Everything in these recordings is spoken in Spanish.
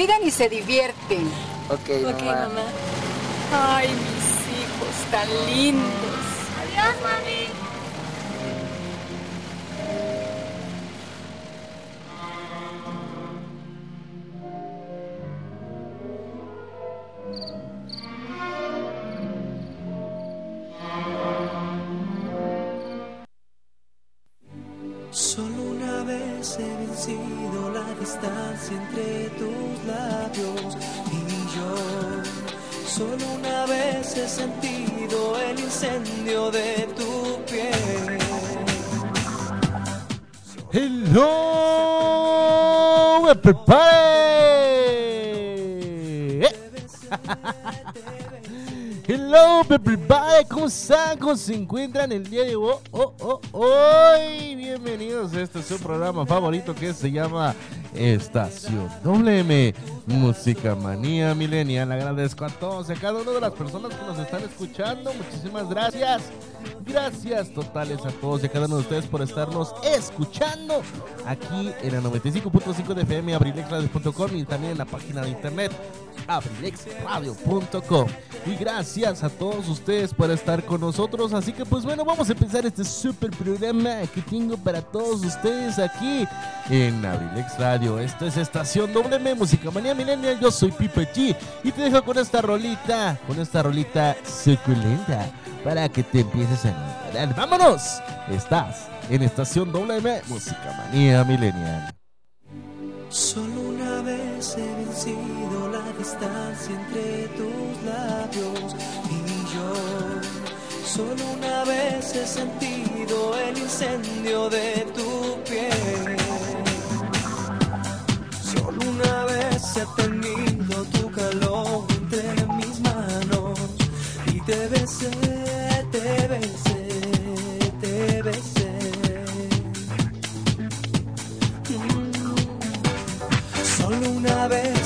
Cuidan y se divierten. Ok, Ok, mamá. mamá. Ay, mis hijos tan lindos. Adiós, mami. Se encuentran el día de hoy? Oh, oh, hoy? Bienvenidos a este su programa favorito que se llama Estación WM Música Manía Millennial. Agradezco a todos y a cada una de las personas que nos están escuchando. Muchísimas gracias. Gracias totales a todos y a cada uno de ustedes por estarnos escuchando aquí en la 95.5 de FM, abrilexradio.com y también en la página de internet abrilexradio.com. Y gracias a todos ustedes por estar con nosotros. Así que pues bueno, vamos a empezar este super programa que tengo para todos ustedes aquí en Abrilex Radio. Esto es Estación WM Música Manía Millennial. Yo soy Pipe G y te dejo con esta rolita, con esta rolita suculenta para que te empieces a enamorar. ¡Vámonos! Estás en Estación WM Música Manía Millennial. Solo una vez he vencido la distancia entre tus labios y yo. Solo una vez he sentido el incendio de tu piel. Solo una vez he tenido tu calor entre mis manos y te besé, una vez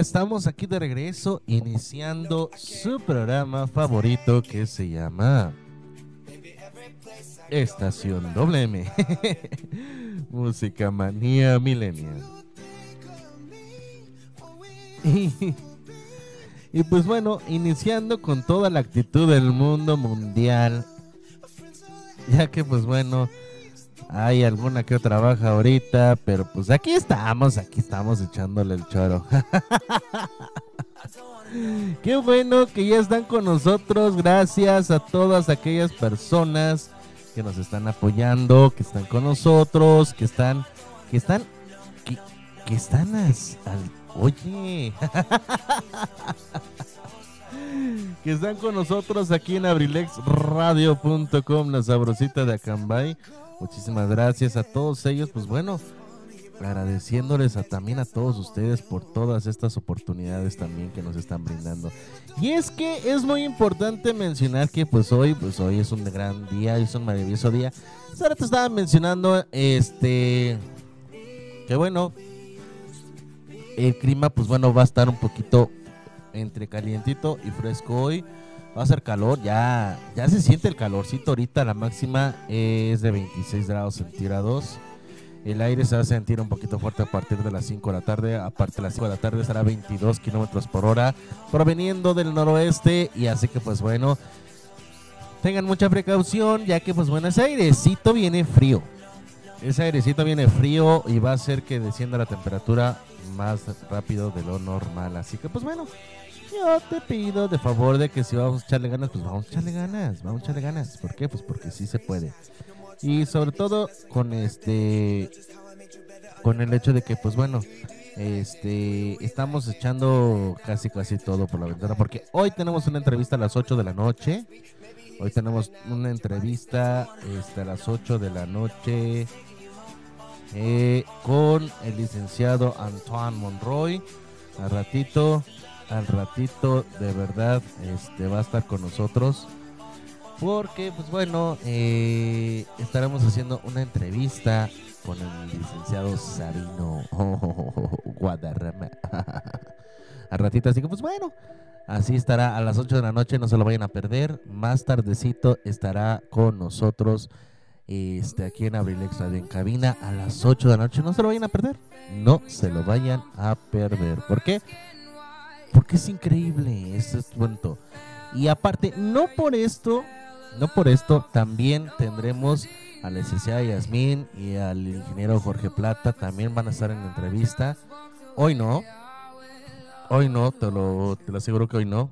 estamos aquí de regreso iniciando su programa favorito que se llama Estación WM. Música manía millennial. Y, y pues bueno, iniciando con toda la actitud del mundo mundial. Ya que pues bueno, hay alguna que otra baja ahorita, pero pues aquí estamos, aquí estamos echándole el choro. Qué bueno que ya están con nosotros. Gracias a todas aquellas personas que nos están apoyando, que están con nosotros, que están, que están, que, que están as- al, oye, que están con nosotros aquí en abrilexradio.com, la sabrosita de Acambay. Muchísimas gracias a todos ellos, pues bueno, agradeciéndoles a, también a todos ustedes por todas estas oportunidades también que nos están brindando. Y es que es muy importante mencionar que pues hoy, pues hoy es un gran día, es un maravilloso día. Ahora te estaba mencionando, este, que bueno, el clima pues bueno va a estar un poquito entre calientito y fresco hoy. Va a ser calor, ya, ya se siente el calorcito ahorita, la máxima es de 26 grados centígrados. El aire se va a sentir un poquito fuerte a partir de las 5 de la tarde. Aparte de las 5 de la tarde estará a 22 kilómetros por hora, proveniendo del noroeste. Y así que, pues bueno, tengan mucha precaución, ya que, pues bueno, ese airecito viene frío. Ese airecito viene frío y va a hacer que descienda la temperatura más rápido de lo normal. Así que, pues bueno, yo te pido de favor de que si vamos a echarle ganas, pues vamos a echarle ganas, vamos a echarle ganas. ¿Por qué? Pues porque sí se puede. Y sobre todo con este con el hecho de que pues bueno, este estamos echando casi casi todo por la ventana porque hoy tenemos una entrevista a las 8 de la noche. Hoy tenemos una entrevista este, a las 8 de la noche eh, con el licenciado Antoine Monroy. Al ratito, al ratito, de verdad, este va a estar con nosotros. Porque, pues bueno, eh, estaremos haciendo una entrevista con el licenciado Sabino Guadarrama. Al ratito, así que pues bueno, así estará a las 8 de la noche, no se lo vayan a perder. Más tardecito estará con nosotros este, aquí en Abrilex Radio en cabina a las 8 de la noche. No se lo vayan a perder. No se lo vayan a perder. ¿Por qué? Porque es increíble este cuento. Y aparte, no por esto, no por esto, también tendremos a la licenciada Yasmín y al ingeniero Jorge Plata. También van a estar en entrevista. Hoy no. Hoy no, te lo, te lo aseguro que hoy no.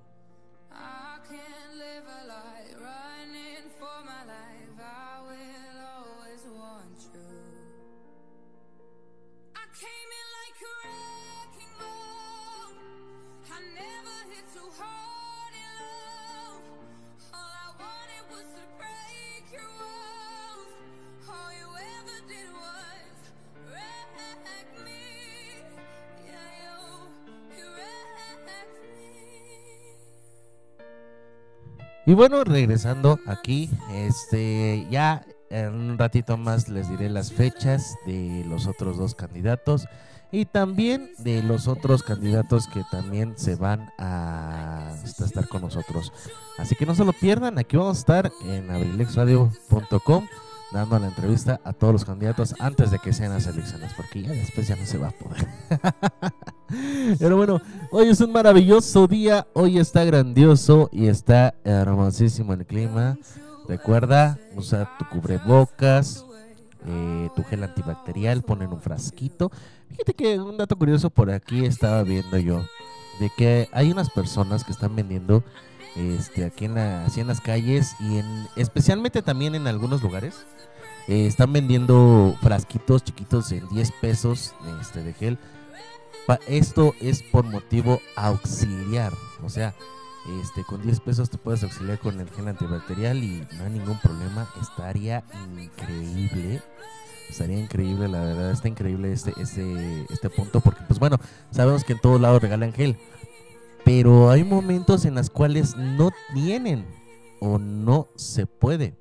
Y bueno, regresando aquí, este ya en un ratito más les diré las fechas de los otros dos candidatos y también de los otros candidatos que también se van a estar con nosotros. Así que no se lo pierdan, aquí vamos a estar en abrilexradio.com dando la entrevista a todos los candidatos antes de que sean las elecciones, porque ya después ya no se va a poder. Pero bueno, hoy es un maravilloso día, hoy está grandioso y está hermosísimo el clima. Recuerda, usa tu cubrebocas, eh, tu gel antibacterial, pon en un frasquito. Fíjate que un dato curioso por aquí estaba viendo yo, de que hay unas personas que están vendiendo este, aquí en, la, así en las calles y en, especialmente también en algunos lugares. eh, están vendiendo frasquitos chiquitos en 10 pesos este, de gel. Esto es por motivo auxiliar. O sea, Este, con 10 pesos te puedes auxiliar con el gel antibacterial y no hay ningún problema. Estaría increíble. Estaría increíble, la verdad, está increíble este, este, este punto porque, pues bueno, sabemos que en todos lados regalan gel. Pero hay momentos en los cuales no tienen o no se puede.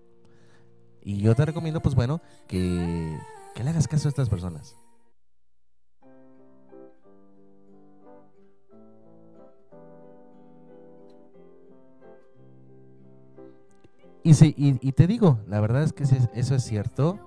Y yo te recomiendo, pues bueno, que, que le hagas caso a estas personas. Y, sí, y, y te digo, la verdad es que eso es cierto.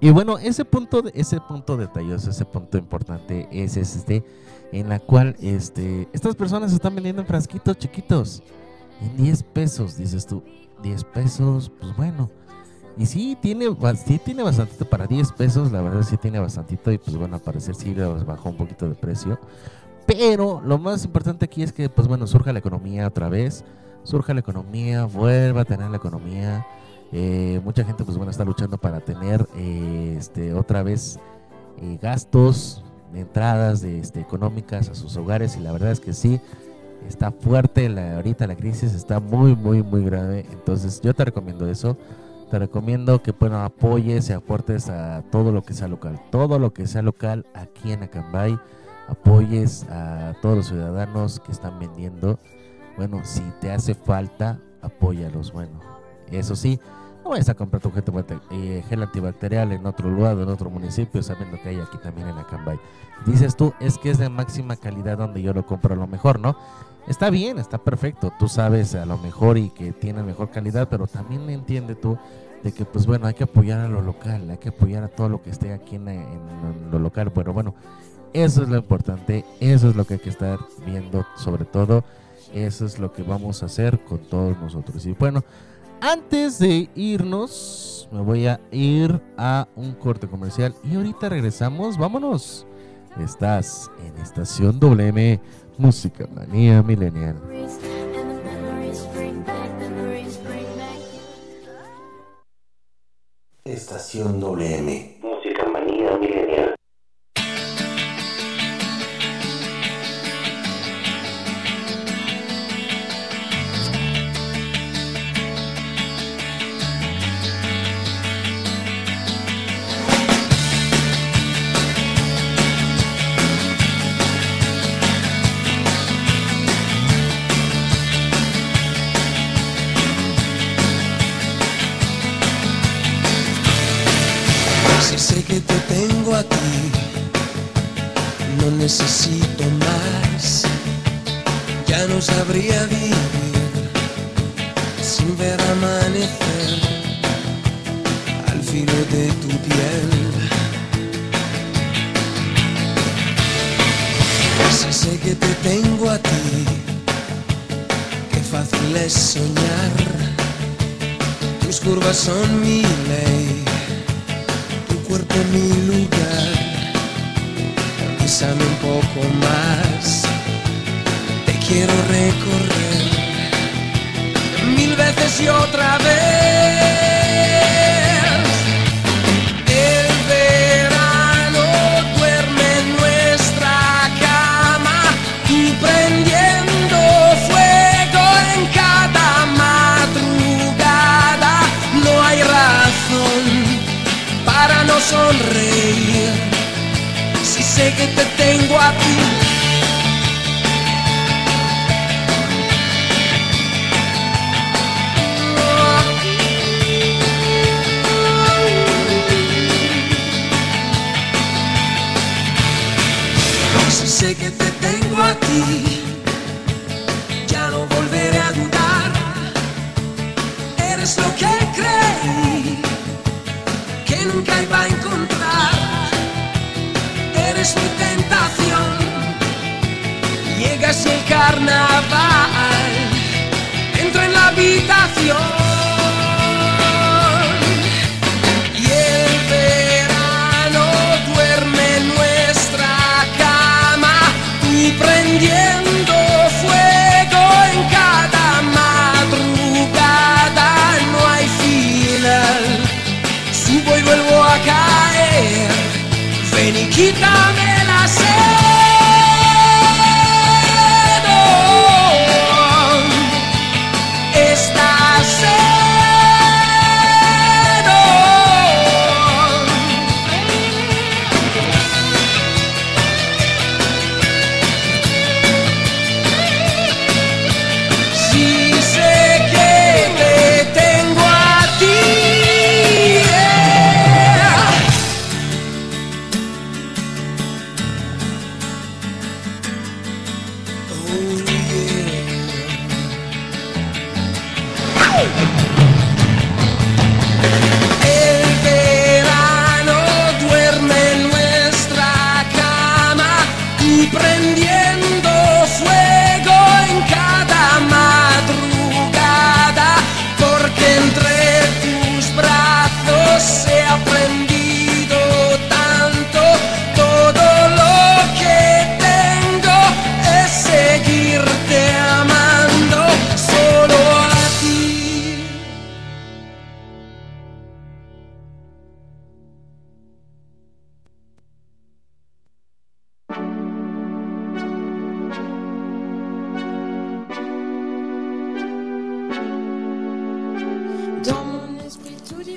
Y bueno, ese punto, ese punto detalloso, ese punto importante es este, en la cual este, estas personas están vendiendo en frasquitos chiquitos, en 10 pesos, dices tú, 10 pesos, pues bueno. Y sí tiene, sí tiene bastantito para 10 pesos, la verdad sí tiene bastantito y pues bueno, al parecer sí bajó un poquito de precio. Pero lo más importante aquí es que pues bueno, surja la economía otra vez, surja la economía, vuelva a tener la economía. Eh, mucha gente pues bueno está luchando para tener eh, este otra vez eh, gastos entradas de, este, económicas a sus hogares y la verdad es que sí está fuerte la, ahorita la crisis está muy muy muy grave. Entonces yo te recomiendo eso. Te recomiendo que bueno apoyes y aportes a todo lo que sea local todo lo que sea local aquí en Acambay. Apoyes a todos los ciudadanos que están vendiendo. Bueno si te hace falta apóyalos. Bueno eso sí no vayas a comprar tu eh, gel antibacterial en otro lugar, en otro municipio, sabiendo que hay aquí también en Acambay. Dices tú, es que es de máxima calidad donde yo lo compro a lo mejor, ¿no? Está bien, está perfecto, tú sabes a lo mejor y que tiene mejor calidad, pero también entiende tú de que pues bueno, hay que apoyar a lo local, hay que apoyar a todo lo que esté aquí en, en lo local. Bueno, bueno, eso es lo importante, eso es lo que hay que estar viendo sobre todo, eso es lo que vamos a hacer con todos nosotros. Y bueno, antes de irnos, me voy a ir a un corte comercial y ahorita regresamos. Vámonos. Estás en Estación WM Música Manía Millennial. Memories, and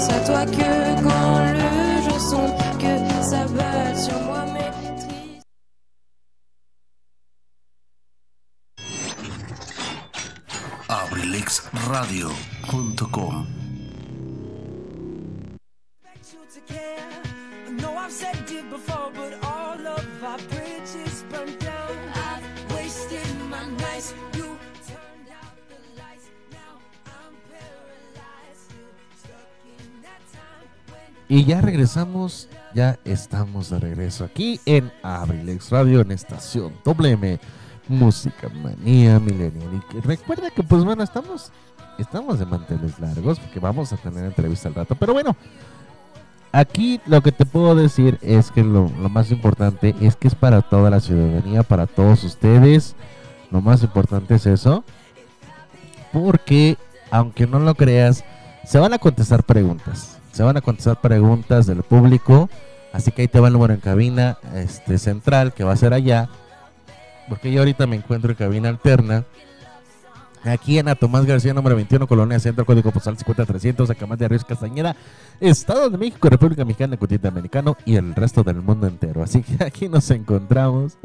Pense à toi que quand le jour sombre, que ça bat sur moi mes abrilexradio.com I know I've said it before, Y ya regresamos, ya estamos de regreso aquí en Abrilex Radio en estación WM Música Manía que recuerda que pues bueno, estamos estamos de manteles largos porque vamos a tener entrevista al rato, pero bueno, aquí lo que te puedo decir es que lo, lo más importante es que es para toda la ciudadanía, para todos ustedes. Lo más importante es eso. Porque, aunque no lo creas, se van a contestar preguntas. Se van a contestar preguntas del público. Así que ahí te va el número en cabina este, central, que va a ser allá. Porque yo ahorita me encuentro en cabina alterna. Aquí en A Tomás García, número 21, Colonia Centro, código postal 50300, Acamás de Ríos Castañeda, Estado de México, República Mexicana, Continente Americano y el resto del mundo entero. Así que aquí nos encontramos.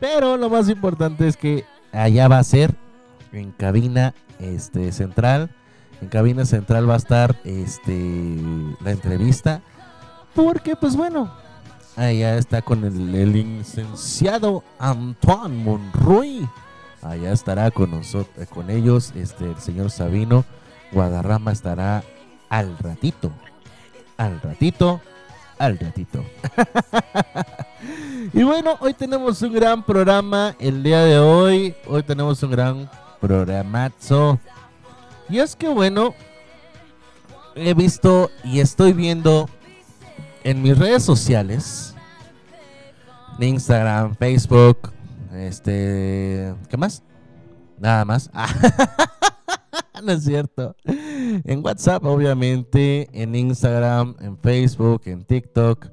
Pero lo más importante es que allá va a ser en cabina este, central. En cabina central va a estar este, la entrevista. Porque, pues bueno, allá está con el, el licenciado Antoine Monroy. Allá estará con nosotros, con ellos, este, el señor Sabino. Guadarrama estará al ratito. Al ratito. Al ratito. y bueno, hoy tenemos un gran programa. El día de hoy, hoy tenemos un gran programazo. Y es que bueno, he visto y estoy viendo en mis redes sociales, Instagram, Facebook, este, ¿qué más? Nada más. no es cierto. En WhatsApp, obviamente, en Instagram, en Facebook, en TikTok,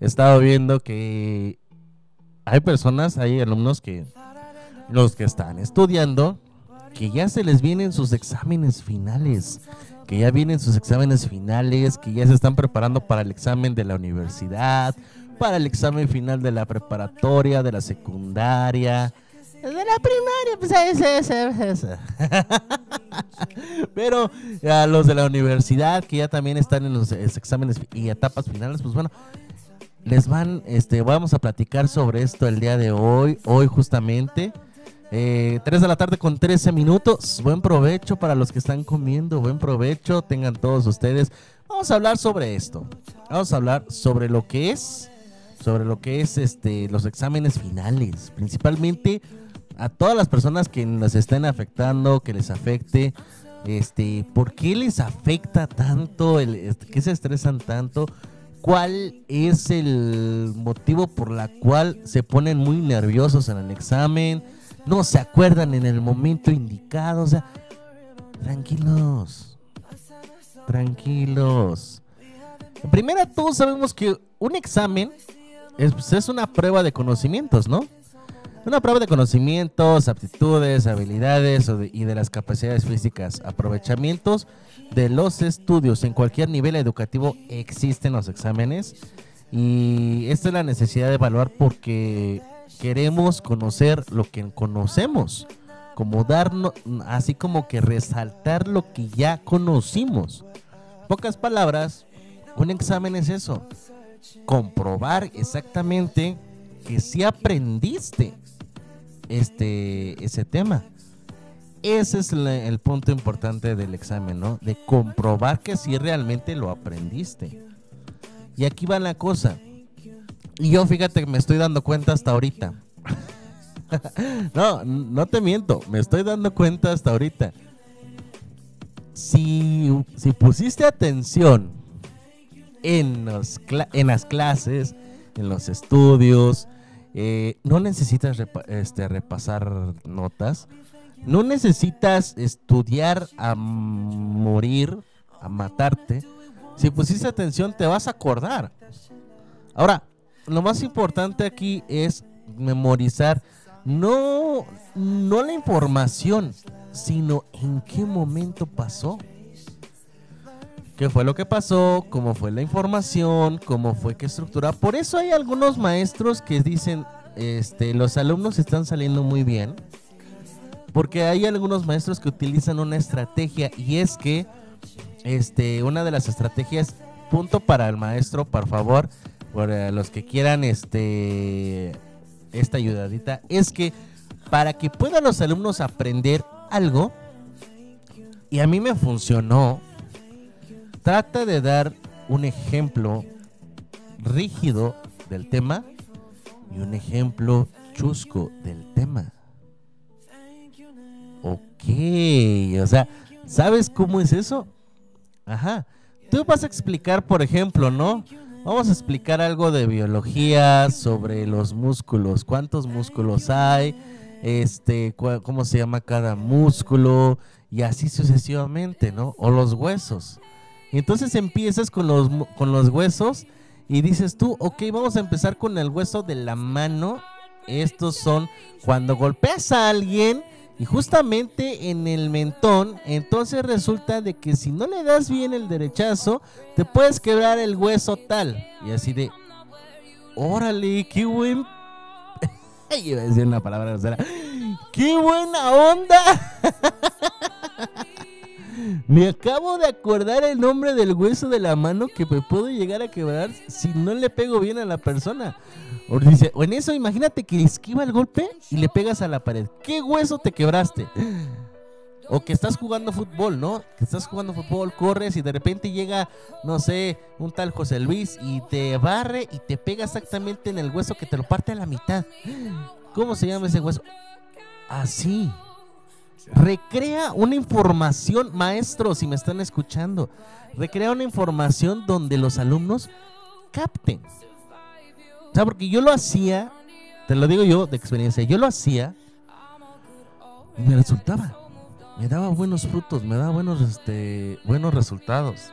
he estado viendo que hay personas, hay alumnos que los que están estudiando, que ya se les vienen sus exámenes finales, que ya vienen sus exámenes finales, que ya se están preparando para el examen de la universidad, para el examen final de la preparatoria, de la secundaria, de la primaria, pues ese, ese, ese. Pero a los de la universidad, que ya también están en los eh, exámenes y etapas finales, pues bueno, les van, este, vamos a platicar sobre esto el día de hoy, hoy justamente. Eh, 3 de la tarde con 13 minutos. Buen provecho para los que están comiendo. Buen provecho. Tengan todos ustedes. Vamos a hablar sobre esto. Vamos a hablar sobre lo que es. Sobre lo que es este. Los exámenes finales. Principalmente a todas las personas que nos estén afectando. Que les afecte. Este. ¿Por qué les afecta tanto? El, este, ¿Qué se estresan tanto? ¿Cuál es el motivo por la cual se ponen muy nerviosos en el examen? No se acuerdan en el momento indicado. O sea, tranquilos. Tranquilos. Primera, todos sabemos que un examen es, pues, es una prueba de conocimientos, ¿no? Una prueba de conocimientos, aptitudes, habilidades y de las capacidades físicas, aprovechamientos de los estudios. En cualquier nivel educativo existen los exámenes y esta es la necesidad de evaluar porque queremos conocer lo que conocemos, como darnos, así como que resaltar lo que ya conocimos. Pocas palabras, un examen es eso, comprobar exactamente que si aprendiste este ese tema. Ese es el punto importante del examen, ¿no? De comprobar que si realmente lo aprendiste. Y aquí va la cosa. Y yo fíjate que me estoy dando cuenta hasta ahorita. no, no te miento, me estoy dando cuenta hasta ahorita. Si, si pusiste atención en, los en las clases, en los estudios, eh, no necesitas este, repasar notas, no necesitas estudiar a morir, a matarte. Si pusiste atención, te vas a acordar. Ahora, lo más importante aquí es memorizar no, no la información, sino en qué momento pasó. ¿Qué fue lo que pasó? ¿Cómo fue la información? ¿Cómo fue que estructura? Por eso hay algunos maestros que dicen, este, los alumnos están saliendo muy bien. Porque hay algunos maestros que utilizan una estrategia y es que este, una de las estrategias, punto para el maestro, por favor, para los que quieran este, esta ayudadita, es que para que puedan los alumnos aprender algo, y a mí me funcionó, trata de dar un ejemplo rígido del tema y un ejemplo chusco del tema. Ok, o sea, ¿sabes cómo es eso? Ajá. Tú vas a explicar, por ejemplo, ¿no? Vamos a explicar algo de biología sobre los músculos. ¿Cuántos músculos hay? Este, ¿cómo se llama cada músculo? Y así sucesivamente, ¿no? O los huesos. Entonces empiezas con los, con los huesos y dices tú, ok, vamos a empezar con el hueso de la mano. Estos son cuando golpeas a alguien y justamente en el mentón, entonces resulta de que si no le das bien el derechazo, te puedes quebrar el hueso tal. Y así de, órale, qué buen... Iba a decir una palabra grosera. ¡Qué buena onda! Me acabo de acordar el nombre del hueso de la mano que me puedo llegar a quebrar si no le pego bien a la persona. O, dice, o en eso, imagínate que esquiva el golpe y le pegas a la pared. ¿Qué hueso te quebraste? O que estás jugando fútbol, ¿no? Que estás jugando fútbol, corres y de repente llega, no sé, un tal José Luis y te barre y te pega exactamente en el hueso que te lo parte a la mitad. ¿Cómo se llama ese hueso? Así. Recrea una información, maestro, si me están escuchando. Recrea una información donde los alumnos capten. O sea, porque yo lo hacía, te lo digo yo de experiencia, yo lo hacía y me resultaba. Me daba buenos frutos, me daba buenos, este, buenos resultados.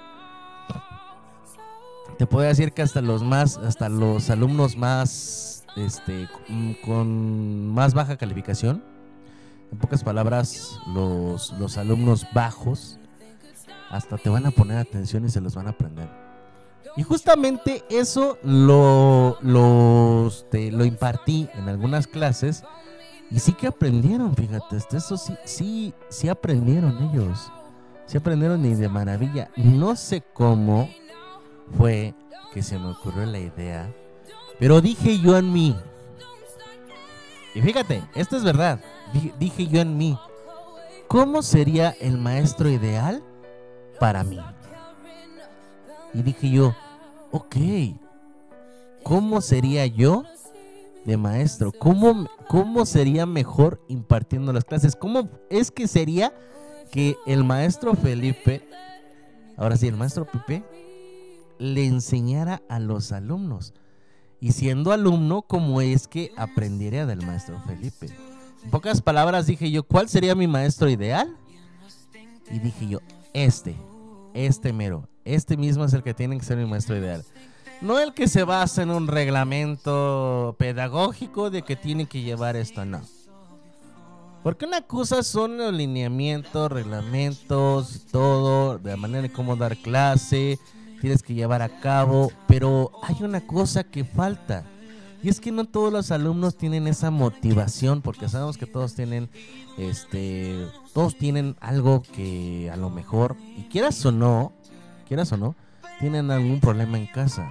Te puedo decir que hasta los más, hasta los alumnos más, este, con más baja calificación, en pocas palabras, los, los alumnos bajos, hasta te van a poner atención y se los van a aprender. Y justamente eso lo, lo, impartí en algunas clases y sí que aprendieron, fíjate, eso sí, sí, sí aprendieron ellos. Sí aprendieron y de maravilla. No sé cómo fue que se me ocurrió la idea, pero dije yo en mí. Y fíjate, esto es verdad. Dije, yo en mí, ¿cómo sería el maestro ideal para mí? Y dije yo, ok, ¿cómo sería yo de maestro? ¿Cómo, ¿Cómo sería mejor impartiendo las clases? ¿Cómo es que sería que el maestro Felipe, ahora sí, el maestro Pipe, le enseñara a los alumnos? Y siendo alumno, ¿cómo es que aprendería del maestro Felipe? En pocas palabras dije yo, ¿cuál sería mi maestro ideal? Y dije yo, este, este mero, este mismo es el que tiene que ser mi maestro ideal. No el que se basa en un reglamento pedagógico de que tiene que llevar esto, no. Porque una cosa son los lineamientos, reglamentos, todo, de la manera de cómo dar clase, tienes que llevar a cabo, pero hay una cosa que falta. Y es que no todos los alumnos tienen esa motivación, porque sabemos que todos tienen, este, todos tienen algo que a lo mejor, y quieras o no, quieras o no, tienen algún problema en casa.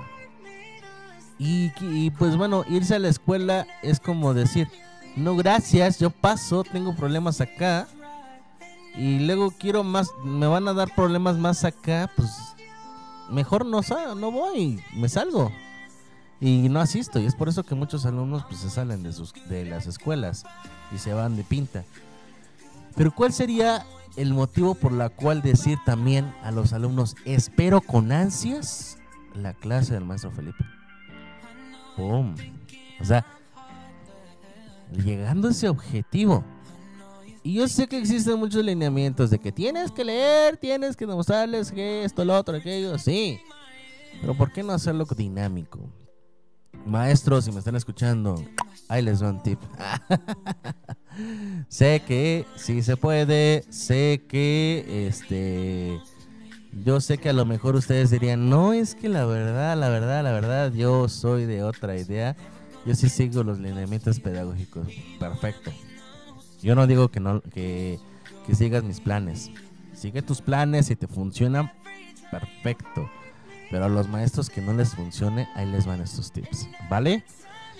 Y, y, pues bueno, irse a la escuela es como decir, no gracias, yo paso, tengo problemas acá. Y luego quiero más, me van a dar problemas más acá, pues mejor no, no voy, me salgo. Y no asisto. Y es por eso que muchos alumnos pues se salen de, sus, de las escuelas y se van de pinta. Pero ¿cuál sería el motivo por la cual decir también a los alumnos, espero con ansias la clase del maestro Felipe? ¡Pum! O sea, llegando a ese objetivo. Y yo sé que existen muchos lineamientos de que tienes que leer, tienes que demostrarles que esto, lo otro, aquello, sí. Pero ¿por qué no hacerlo dinámico? Maestros, si me están escuchando, ahí les doy un tip. sé que sí se puede, sé que este yo sé que a lo mejor ustedes dirían, "No, es que la verdad, la verdad, la verdad, yo soy de otra idea. Yo sí sigo los lineamientos pedagógicos." Perfecto. Yo no digo que no que, que sigas mis planes. Sigue tus planes y te funcionan perfecto. Pero a los maestros que no les funcione, ahí les van estos tips, ¿vale?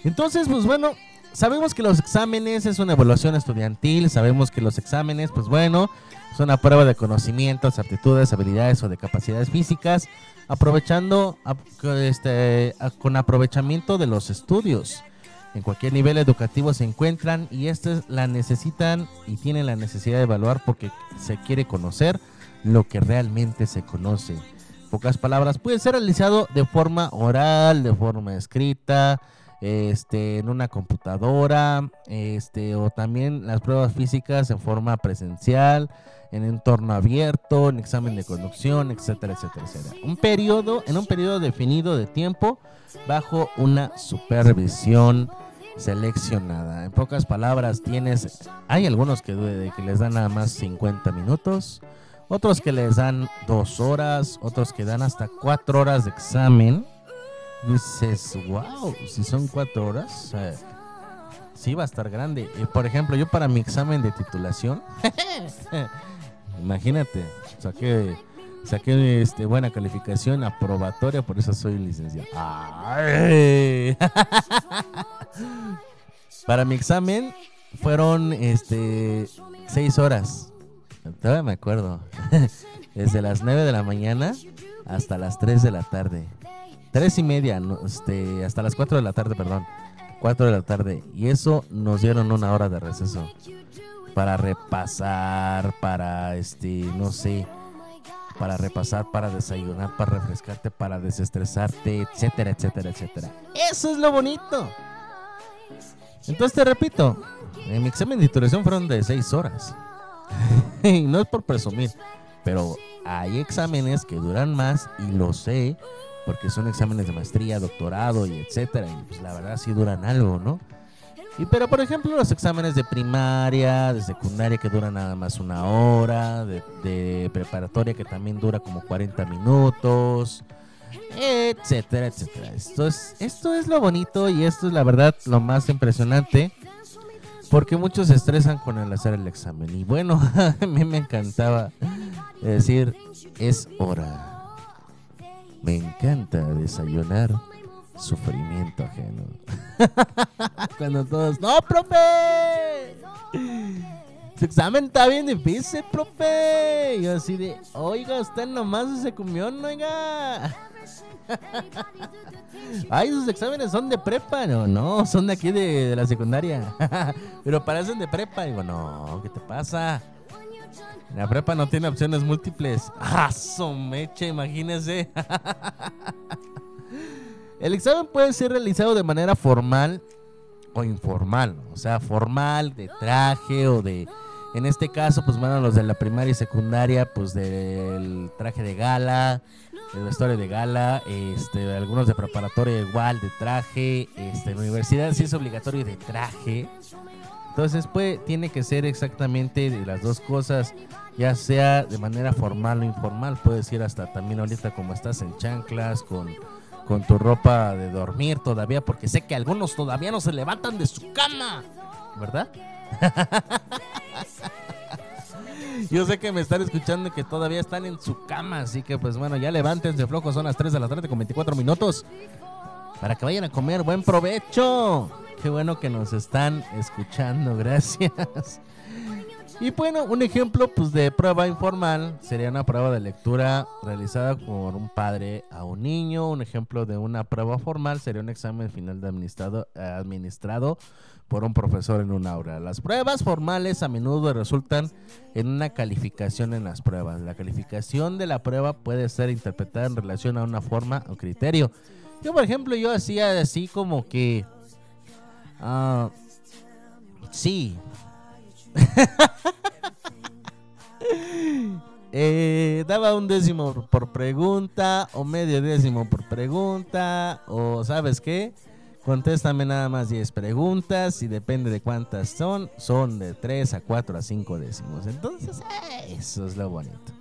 Entonces, pues bueno, sabemos que los exámenes es una evaluación estudiantil, sabemos que los exámenes, pues bueno, es una prueba de conocimientos, aptitudes, habilidades o de capacidades físicas, aprovechando ap- este, con aprovechamiento de los estudios. En cualquier nivel educativo se encuentran y estas la necesitan y tienen la necesidad de evaluar porque se quiere conocer lo que realmente se conoce. Pocas palabras, puede ser realizado de forma oral, de forma escrita, este, en una computadora, este, o también las pruebas físicas en forma presencial, en entorno abierto, en examen de conducción, etcétera, etcétera, etcétera. Un periodo, en un periodo definido de tiempo, bajo una supervisión seleccionada. En pocas palabras, tienes, hay algunos que, que les dan nada más 50 minutos, otros que les dan dos horas, otros que dan hasta cuatro horas de examen. Dices, wow, si son cuatro horas, eh, sí va a estar grande. Por ejemplo, yo para mi examen de titulación, imagínate, saqué, saqué este, buena calificación aprobatoria, por eso soy licenciado. Para mi examen fueron este seis horas. Todavía me acuerdo. Desde las 9 de la mañana hasta las 3 de la tarde. Tres y media, este, hasta las 4 de la tarde, perdón. 4 de la tarde. Y eso nos dieron una hora de receso. Para repasar, para, este, no sé, para repasar, para desayunar, para refrescarte, para desestresarte, etcétera, etcétera, etcétera. Eso es lo bonito. Entonces te repito, en mi examen de titulación fueron de 6 horas. no es por presumir, pero hay exámenes que duran más y lo sé porque son exámenes de maestría, doctorado y etcétera. Y pues la verdad sí duran algo, ¿no? Y pero por ejemplo los exámenes de primaria, de secundaria que duran nada más una hora, de, de preparatoria que también dura como 40 minutos, etcétera, etcétera. Esto es, esto es lo bonito y esto es la verdad lo más impresionante. Porque muchos se estresan con el hacer el examen. Y bueno, a mí me encantaba decir, es hora. Me encanta desayunar sufrimiento ajeno. Cuando todos, no, profe. Examen está bien difícil, profe. Y yo así de, oiga, usted nomás se comió, oiga. Ay, sus exámenes son de prepa. No, no, son de aquí de, la secundaria. Pero parecen de prepa. Digo, no, ¿qué te pasa? La prepa no tiene opciones múltiples. ¡Ah, imagínese! El examen puede ser realizado de manera formal o informal. O sea, formal, de traje o de... En este caso, pues bueno, los de la primaria y secundaria, pues del traje de gala, el vestuario de gala, este, algunos de preparatoria igual, de traje, este, en universidad sí es obligatorio de traje. Entonces, pues, tiene que ser exactamente de las dos cosas, ya sea de manera formal o informal. Puedes ir hasta también ahorita como estás en chanclas, con, con tu ropa de dormir todavía, porque sé que algunos todavía no se levantan de su cama, ¿verdad? Yo sé que me están escuchando y que todavía están en su cama, así que pues bueno, ya levántense flojos, son las 3 de la tarde con 24 minutos. Para que vayan a comer, buen provecho. Qué bueno que nos están escuchando, gracias. Y bueno, un ejemplo pues de prueba informal sería una prueba de lectura realizada por un padre a un niño. Un ejemplo de una prueba formal sería un examen final de administrado, administrado por un profesor en un aula. Las pruebas formales a menudo resultan en una calificación en las pruebas. La calificación de la prueba puede ser interpretada en relación a una forma o criterio. Yo, por ejemplo, yo hacía así como que... ah, sí. Eh, daba un décimo por pregunta o medio décimo por pregunta o sabes qué contéstame nada más 10 preguntas y depende de cuántas son son de 3 a 4 a 5 décimos entonces eso es lo bonito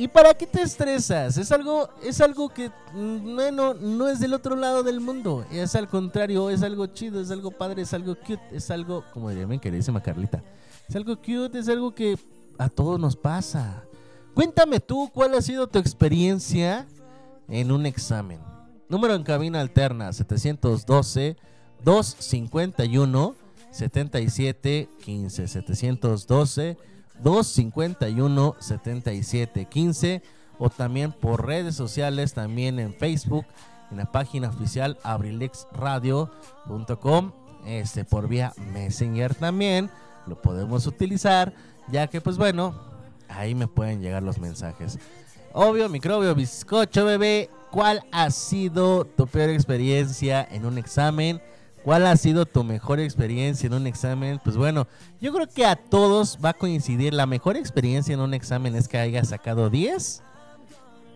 ¿Y para qué te estresas? Es algo, es algo que mm, bueno, no es del otro lado del mundo. Es al contrario, es algo chido, es algo padre, es algo cute, es algo, como diría mi queridísima Carlita, es algo cute, es algo que a todos nos pasa. Cuéntame tú cuál ha sido tu experiencia en un examen. Número en cabina alterna 712 251 7715 712 251 7715 o también por redes sociales, también en Facebook, en la página oficial abrilexradio.com, este por vía Messenger también lo podemos utilizar, ya que pues bueno, ahí me pueden llegar los mensajes. Obvio, microbio, bizcocho, bebé, ¿cuál ha sido tu peor experiencia en un examen? ¿Cuál ha sido tu mejor experiencia en un examen? Pues bueno, yo creo que a todos va a coincidir. La mejor experiencia en un examen es que hayas sacado 10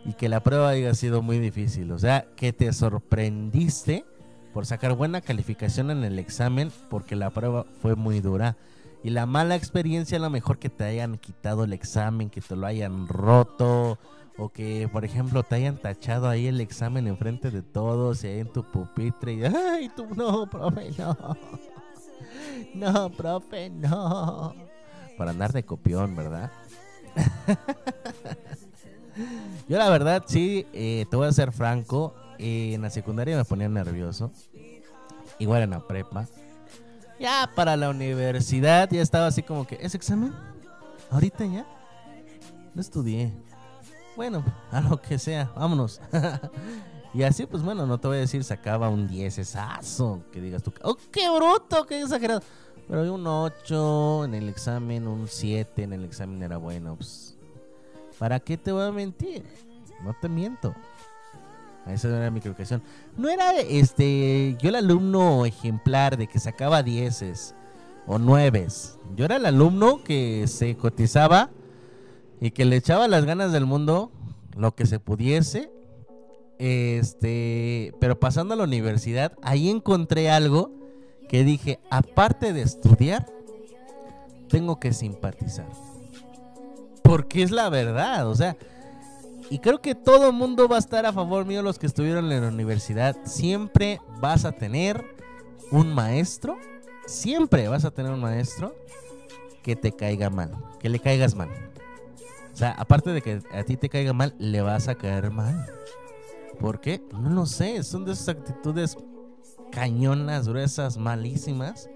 y que la prueba haya sido muy difícil. O sea, que te sorprendiste por sacar buena calificación en el examen porque la prueba fue muy dura. Y la mala experiencia, a lo mejor que te hayan quitado el examen, que te lo hayan roto, o que, por ejemplo, te hayan tachado ahí el examen enfrente de todos y ahí en tu pupitre. Y, ay, no, profe, no. No, profe, no. Para andar de copión, ¿verdad? Yo la verdad, sí, eh, te voy a ser franco. eh, en la secundaria me ponía nervioso. Igual en la prepa. Ya para la universidad ya estaba así como que, ¿es examen? ¿Ahorita ya? No estudié. Bueno, a lo que sea, vámonos. y así, pues bueno, no te voy a decir sacaba un 10 esazo, que digas tú, oh, qué bruto, qué exagerado. Pero un 8 en el examen, un 7 en el examen era bueno. Pues, ¿Para qué te voy a mentir? No te miento. Esa era mi calificación. No era este yo el alumno ejemplar de que sacaba dieces o nueves. Yo era el alumno que se cotizaba y que le echaba las ganas del mundo, lo que se pudiese. Este, pero pasando a la universidad, ahí encontré algo que dije, aparte de estudiar, tengo que simpatizar. Porque es la verdad, o sea, y creo que todo el mundo va a estar a favor mío, los que estuvieron en la universidad. Siempre vas a tener un maestro, siempre vas a tener un maestro que te caiga mal, que le caigas mal. O sea, aparte de que a ti te caiga mal, le vas a caer mal. ¿Por qué? No lo sé, son de esas actitudes cañonas, gruesas, malísimas,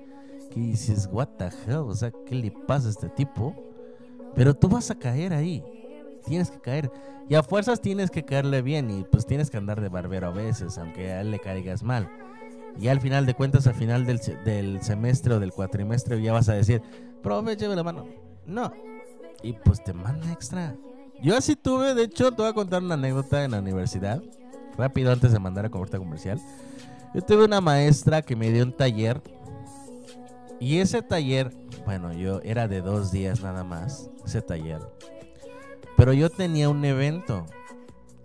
que dices, what the hell, o sea, ¿qué le pasa a este tipo? Pero tú vas a caer ahí, tienes que caer. Y a fuerzas tienes que caerle bien y pues tienes que andar de barbero a veces, aunque a él le caigas mal. Y al final de cuentas, al final del, se- del semestre o del cuatrimestre, ya vas a decir, profe, lleve la mano. No. Y pues te manda extra. Yo así tuve, de hecho, te voy a contar una anécdota en la universidad. Rápido antes de mandar a cobertura comercial. Yo tuve una maestra que me dio un taller. Y ese taller, bueno, yo era de dos días nada más, ese taller. Pero yo tenía un evento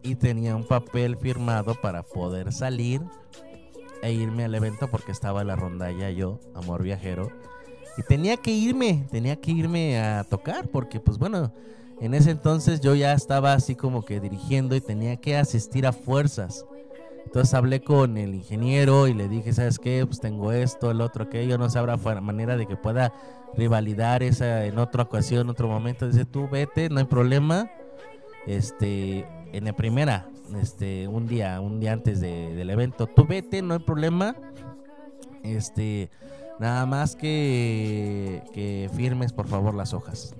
y tenía un papel firmado para poder salir e irme al evento porque estaba en la rondalla yo, amor viajero. Y tenía que irme, tenía que irme a tocar porque pues bueno, en ese entonces yo ya estaba así como que dirigiendo y tenía que asistir a fuerzas. Entonces hablé con el ingeniero y le dije, ¿sabes qué? Pues tengo esto, el otro, aquello, no fuera- manera de que pueda rivalidar esa en otra ocasión, en otro momento. Dice, tú vete, no hay problema. Este, en la primera, este, un día, un día antes de- del evento, tú vete, no hay problema. Este, nada más que, que firmes por favor las hojas.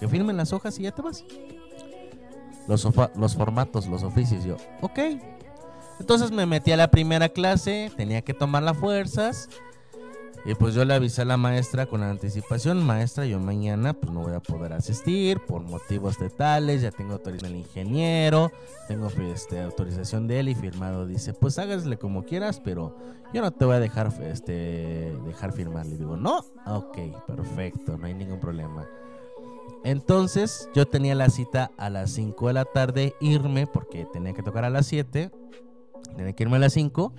Que firmen las hojas y ya te vas. Los, los formatos, los oficios, yo, ok. Entonces me metí a la primera clase, tenía que tomar las fuerzas. Y pues yo le avisé a la maestra con anticipación, maestra, yo mañana pues no voy a poder asistir por motivos de tales, ya tengo autorización del ingeniero, tengo este, autorización de él y firmado. Dice, pues hágasle como quieras, pero yo no te voy a dejar, este, dejar firmar. Le digo, no, ok, perfecto, no hay ningún problema. Entonces yo tenía la cita a las 5 de la tarde, irme porque tenía que tocar a las 7, tenía que irme a las 5.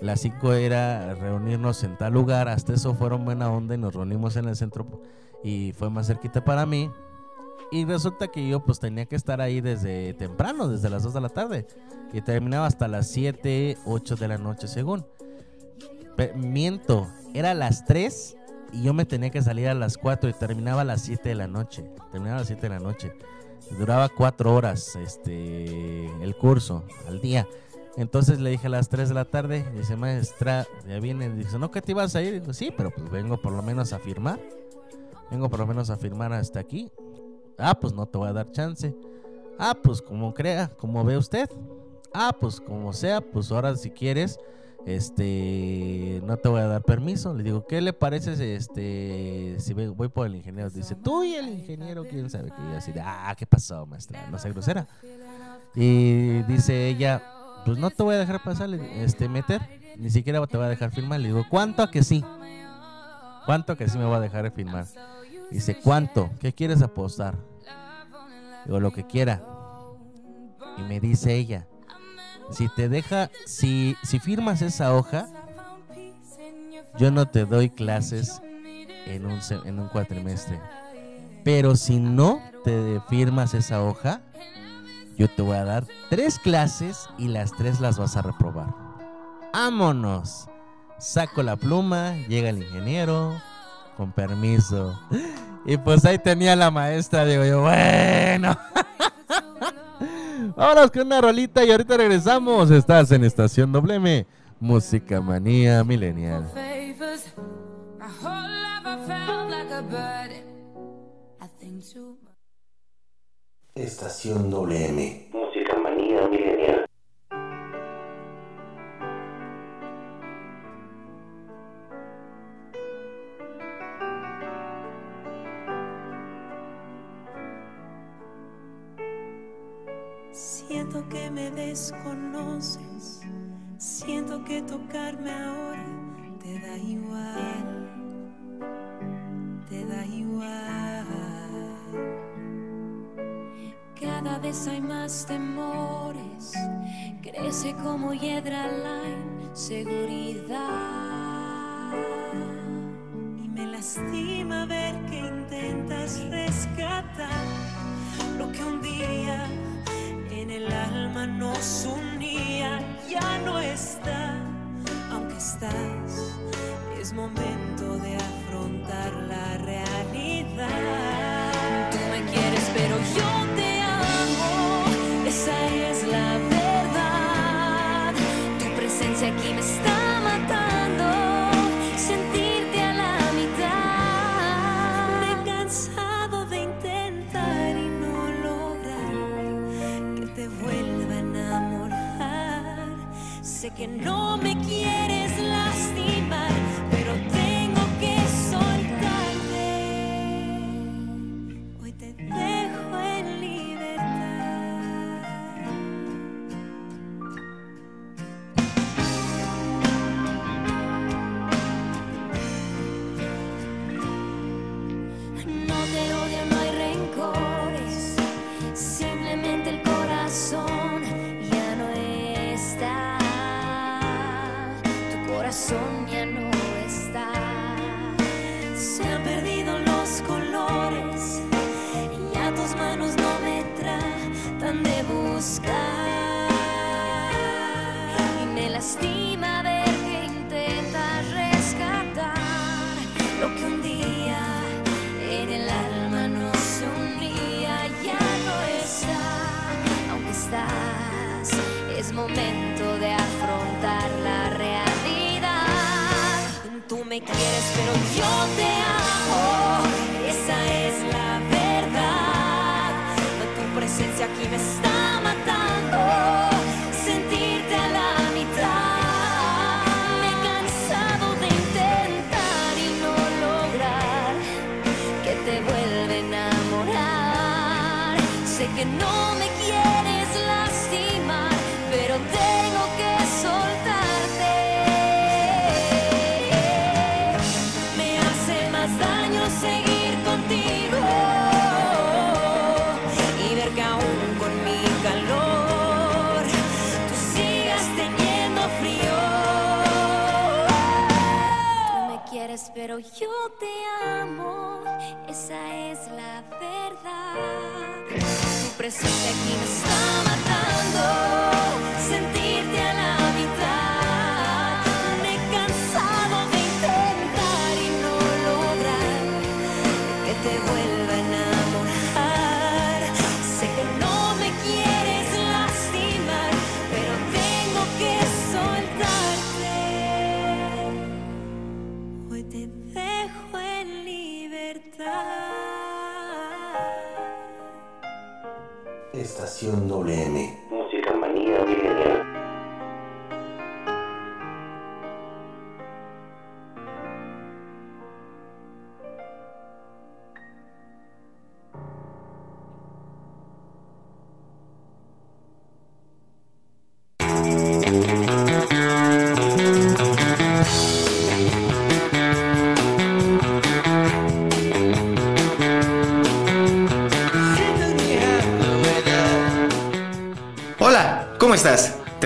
Las 5 era reunirnos en tal lugar, hasta eso fueron buena onda y nos reunimos en el centro y fue más cerquita para mí. Y resulta que yo pues tenía que estar ahí desde temprano, desde las 2 de la tarde. Y terminaba hasta las 7, 8 de la noche según. Pe- miento, era las 3 y yo me tenía que salir a las 4 y terminaba a las 7 de la noche. Terminaba a las 7 de la noche. Duraba 4 horas este el curso al día. Entonces le dije a las 3 de la tarde, dice maestra, ya viene, dice, no, que te ibas a ir? Digo, sí, pero pues vengo por lo menos a firmar. Vengo por lo menos a firmar hasta aquí. Ah, pues no te voy a dar chance. Ah, pues como crea, como ve usted. Ah, pues como sea, pues ahora si quieres, este, no te voy a dar permiso. Le digo, ¿qué le parece este, si voy por el ingeniero? Dice, tú y el ingeniero, quién sabe qué. Y así ah, ¿qué pasó, maestra? No sé grosera. Y dice ella, pues no te voy a dejar pasar, este, meter. Ni siquiera te voy a dejar firmar. Le digo, ¿cuánto a que sí? ¿Cuánto que sí me voy a dejar firmar? Dice, ¿cuánto? ¿Qué quieres apostar? Digo, lo que quiera. Y me dice ella, si te deja, si, si firmas esa hoja, yo no te doy clases en un, en un cuatrimestre. Pero si no te firmas esa hoja, yo te voy a dar tres clases y las tres las vas a reprobar. ¡Vámonos! Saco la pluma, llega el ingeniero, con permiso. Y pues ahí tenía la maestra, digo yo, bueno. Vámonos con una rolita y ahorita regresamos. Estás en Estación Doble M, Música Manía much. Estación WM. Música manía milenial. Siento que me desconoces, siento que tocarme ahora te da igual, hay más temores, crece como hiedra la inseguridad. lastima ver que intentas rescatar lo que un día en el alma nos unía. Ya no está, aunque estás. Es momento de afrontar la realidad. Sé que no me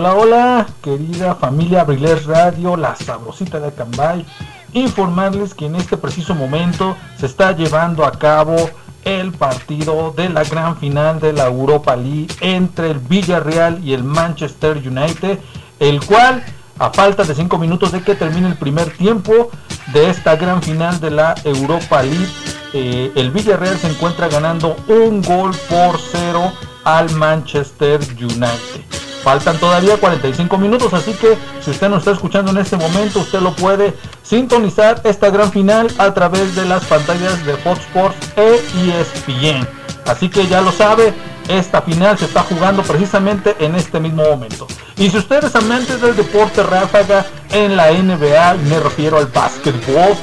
Hola, hola, querida familia Abriles Radio, la sabrosita de Cambay. Informarles que en este preciso momento se está llevando a cabo el partido de la gran final de la Europa League entre el Villarreal y el Manchester United, el cual a falta de 5 minutos de que termine el primer tiempo de esta gran final de la Europa League, eh, el Villarreal se encuentra ganando un gol por cero al Manchester United. Faltan todavía 45 minutos, así que si usted nos está escuchando en este momento, usted lo puede sintonizar esta gran final a través de las pantallas de Fox Sports e ESPN. Así que ya lo sabe, esta final se está jugando precisamente en este mismo momento. Y si ustedes amantes del deporte ráfaga en la NBA, me refiero al básquetbol,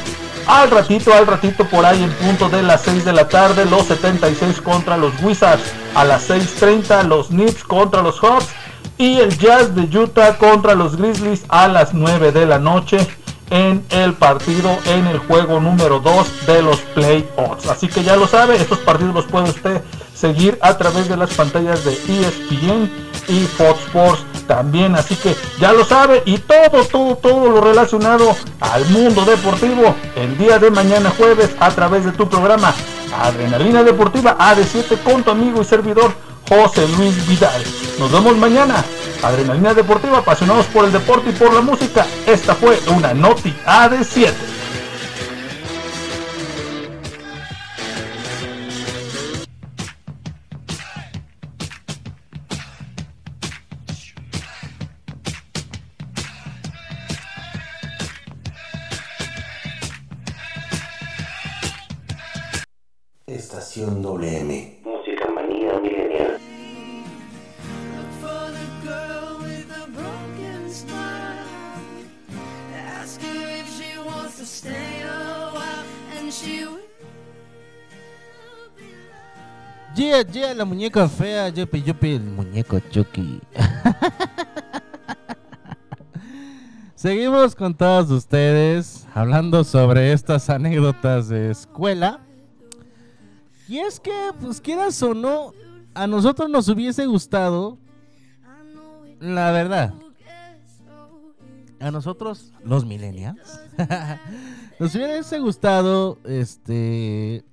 al ratito, al ratito por ahí en punto de las 6 de la tarde, los 76 contra los Wizards, a las 6.30 los Knicks contra los Hawks y el Jazz de Utah contra los Grizzlies a las 9 de la noche en el partido en el juego número 2 de los playoffs. Así que ya lo sabe, estos partidos los puede usted seguir a través de las pantallas de ESPN y Fox Sports también. Así que ya lo sabe y todo, todo, todo lo relacionado al mundo deportivo el día de mañana jueves a través de tu programa Adrenalina Deportiva AD7 con tu amigo y servidor José Luis Vidal. Nos vemos mañana. Adrenalina Deportiva, apasionados por el deporte y por la música. Esta fue una Noti A de 7. La muñeca fea, yupi, yupi, el muñeco Chucky. Seguimos con todos ustedes hablando sobre estas anécdotas de escuela. Y es que, pues quieras o no, a nosotros nos hubiese gustado, la verdad, a nosotros, los millennials, nos hubiese gustado, este,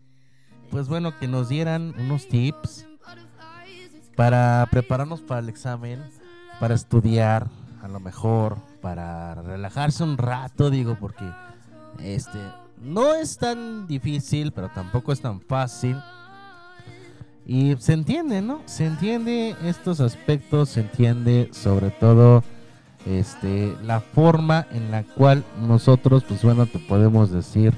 pues bueno, que nos dieran unos tips para prepararnos para el examen, para estudiar, a lo mejor, para relajarse un rato, digo, porque este no es tan difícil, pero tampoco es tan fácil. Y se entiende, ¿no? Se entiende estos aspectos, se entiende sobre todo este la forma en la cual nosotros, pues bueno, te podemos decir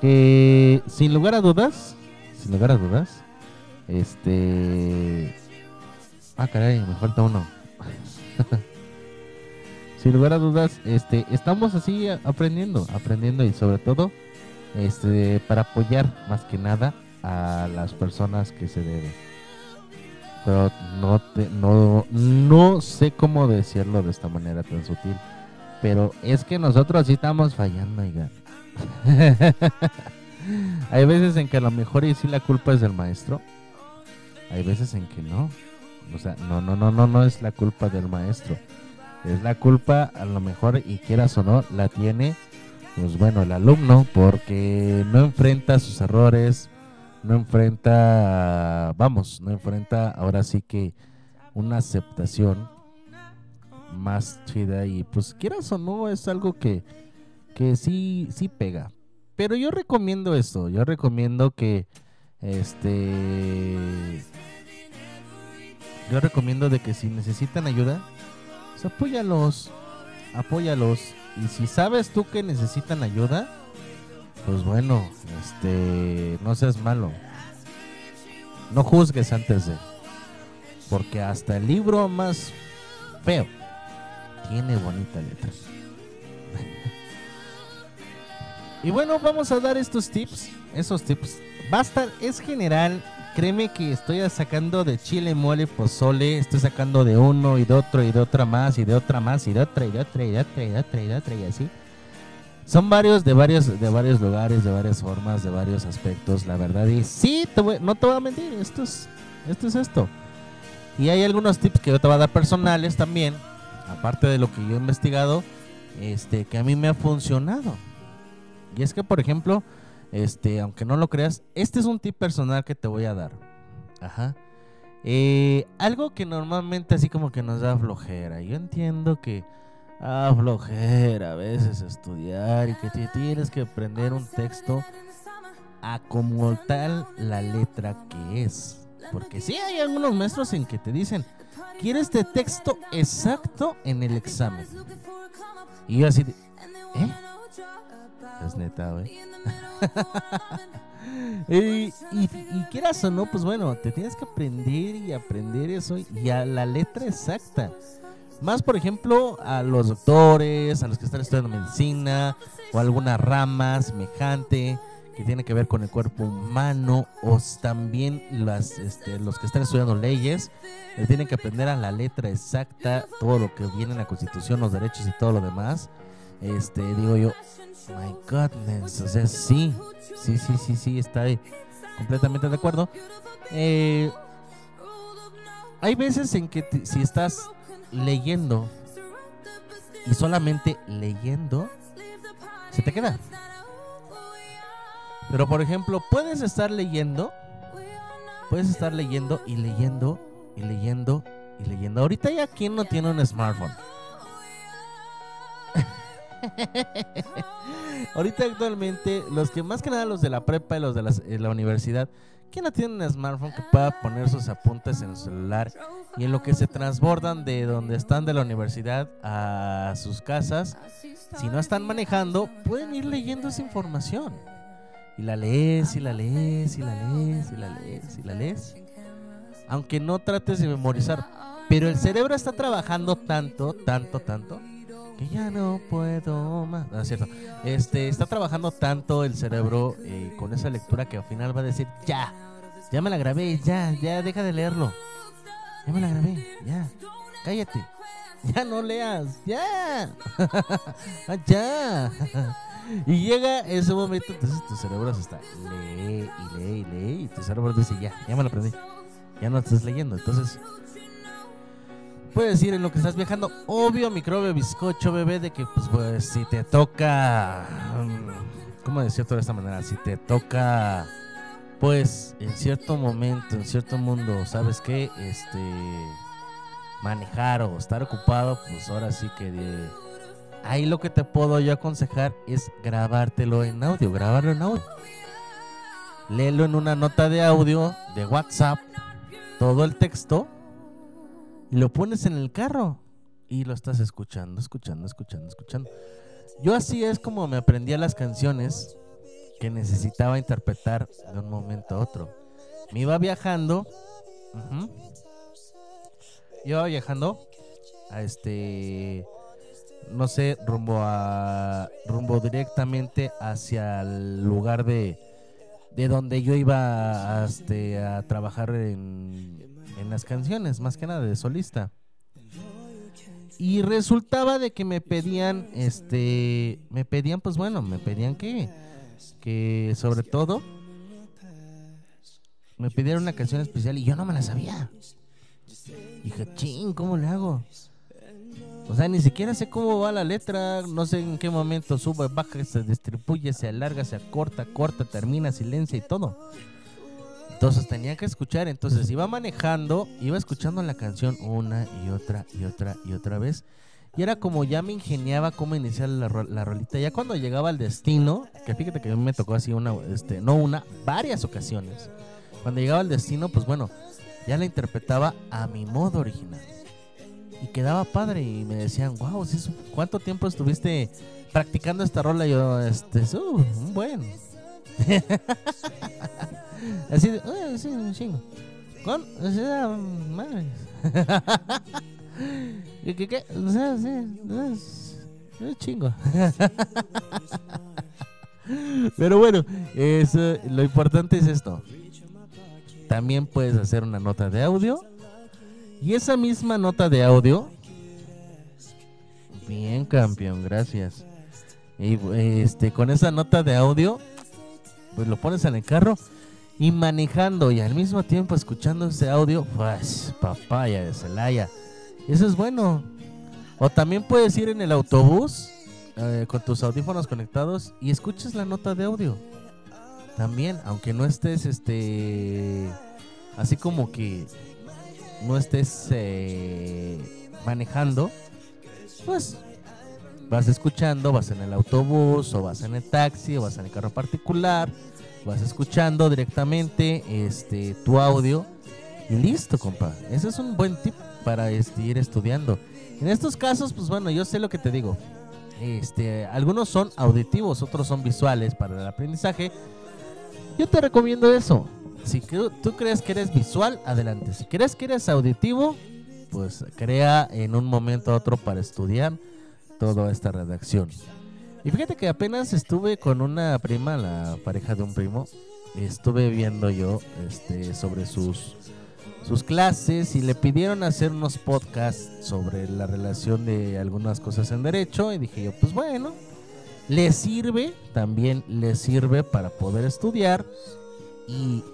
que sin lugar a dudas, sin lugar a dudas, este Ah, caray, me falta uno. sin lugar a dudas, este estamos así aprendiendo, aprendiendo y sobre todo este para apoyar más que nada a las personas que se deben. Pero no te, no no sé cómo decirlo de esta manera tan sutil, pero es que nosotros sí estamos fallando, oiga. Hay veces en que a lo mejor y sí la culpa es del maestro. Hay veces en que no. O sea, no, no, no, no, no es la culpa del maestro. Es la culpa, a lo mejor, y quieras o no, la tiene, pues bueno, el alumno, porque no enfrenta sus errores, no enfrenta, vamos, no enfrenta ahora sí que una aceptación más chida y pues quieras o no, es algo que, que sí, sí pega. Pero yo recomiendo esto, yo recomiendo que, este, yo recomiendo de que si necesitan ayuda, pues apóyalos, apóyalos. Y si sabes tú que necesitan ayuda, pues bueno, este, no seas malo. No juzgues antes de. Porque hasta el libro más feo tiene bonita letra. y bueno, vamos a dar estos tips. Esos tips. Basta, es general. Créeme que estoy sacando de chile, mole, pozole. Estoy sacando de uno y de otro y de otra más y de otra más y de otra y de otra y de otra y de otra y de otra y así. Son varios de varios de varios lugares, de varias formas, de varios aspectos, la verdad. Y sí, te voy- no te voy a mentir, esto es esto es esto. Y hay algunos tips que yo te voy a dar personales también, aparte de lo que yo he investigado, este que a mí me ha funcionado. Y es que, por ejemplo, este, aunque no lo creas, este es un tip personal que te voy a dar. Ajá. Eh, algo que normalmente así como que nos da flojera. Yo entiendo que ah, flojera a veces estudiar y que te tienes que aprender un texto a como tal la letra que es. Porque sí hay algunos maestros en que te dicen, quiero este texto exacto en el examen. Y yo así ¿eh? Es neta, güey. y, quieras o no, pues bueno, te tienes que aprender y aprender eso y a la letra exacta. Más, por ejemplo, a los doctores, a los que están estudiando medicina o alguna rama semejante que tiene que ver con el cuerpo humano o también las, este, los que están estudiando leyes eh, tienen que aprender a la letra exacta todo lo que viene en la constitución, los derechos y todo lo demás. Este, digo yo, my goodness, o sea, sí, sí, sí, sí, sí, está completamente de acuerdo. Eh, hay veces en que si estás leyendo y solamente leyendo, se te queda. Pero por ejemplo, puedes estar leyendo, puedes estar leyendo y leyendo y leyendo y leyendo. Ahorita ya quién no tiene un smartphone. Ahorita actualmente, los que más que nada los de la prepa y los de eh, la universidad, ¿quién no tiene un smartphone que pueda poner sus apuntes en el celular y en lo que se transbordan de donde están de la universidad a sus casas? Si no están manejando, pueden ir leyendo esa información. Y la lees, y la lees, y la lees, y la lees, y la lees. Aunque no trates de memorizar. Pero el cerebro está trabajando tanto, tanto, tanto, que ya no puedo más. No, es cierto. Este, está trabajando tanto el cerebro eh, con esa lectura que al final va a decir, ya, ya me la grabé, ya, ya, deja de leerlo. Ya me la grabé, ya, cállate. Ya no leas, ya. Ah, ya. Y llega ese momento, entonces tu cerebro está lee y lee y lee y tu cerebro dice, ya, ya me lo aprendí. Ya no estás leyendo, entonces puedes ir en lo que estás viajando. Obvio, microbio, bizcocho, bebé, de que pues, pues si te toca, mm, ¿cómo decirlo de esta manera? Si te toca, pues en cierto momento, en cierto mundo, ¿sabes qué? Este, manejar o estar ocupado, pues ahora sí que de- ahí lo que te puedo yo aconsejar es grabártelo en audio, grabarlo en audio. Léelo en una nota de audio de WhatsApp, todo el texto, lo pones en el carro y lo estás escuchando, escuchando, escuchando, escuchando. Yo así es como me aprendía las canciones que necesitaba interpretar de un momento a otro. Me iba viajando, ujú, iba viajando a este, no sé, rumbo a, rumbo directamente hacia el lugar de, de donde yo iba a, este, a trabajar en, en las canciones, más que nada de solista. Y resultaba de que me pedían, este, me pedían, pues bueno, me pedían que, que sobre todo, me pidieron una canción especial y yo no me la sabía. Dije, ching, ¿cómo le hago? O sea, ni siquiera sé cómo va la letra, no sé en qué momento sube, baja, se distribuye, se alarga, se acorta, corta, termina, silencia y todo. Entonces tenía que escuchar, entonces iba manejando, iba escuchando la canción una y otra y otra y otra vez. Y era como ya me ingeniaba cómo iniciar la, la rolita. Ya cuando llegaba al destino, que fíjate que a mí me tocó así una, este, no una, varias ocasiones. Cuando llegaba al destino, pues bueno, ya la interpretaba a mi modo original. Y quedaba padre y me decían, wow, ¿cuánto tiempo estuviste practicando esta rola? Y yo, este, "Uh, un buen. Así de, "Ah, sí, un chingo. Con, o sea, madre. ¿Qué, qué, qué? O sea, sí, es, es chingo. Pero bueno, eso, lo importante es esto. También puedes hacer una nota de audio. Y esa misma nota de audio. Bien, campeón, gracias. Y este, con esa nota de audio, pues lo pones en el carro y manejando y al mismo tiempo escuchando ese audio, pues papaya de Celaya. Eso es bueno. O también puedes ir en el autobús eh, con tus audífonos conectados y escuchas la nota de audio. También, aunque no estés este así como que no estés eh, manejando, pues vas escuchando, vas en el autobús o vas en el taxi o vas en el carro particular, vas escuchando directamente este tu audio y listo, compa. Ese es un buen tip para este, ir estudiando. En estos casos, pues bueno, yo sé lo que te digo. este, algunos son auditivos, otros son visuales para el aprendizaje. Yo te recomiendo eso. Si tú crees que eres visual, adelante. Si crees que eres auditivo, pues crea en un momento a otro para estudiar toda esta redacción. Y fíjate que apenas estuve con una prima, la pareja de un primo, estuve viendo yo este, sobre sus, sus clases y le pidieron hacer unos podcasts sobre la relación de algunas cosas en derecho y dije yo, pues bueno, le sirve, también le sirve para poder estudiar y,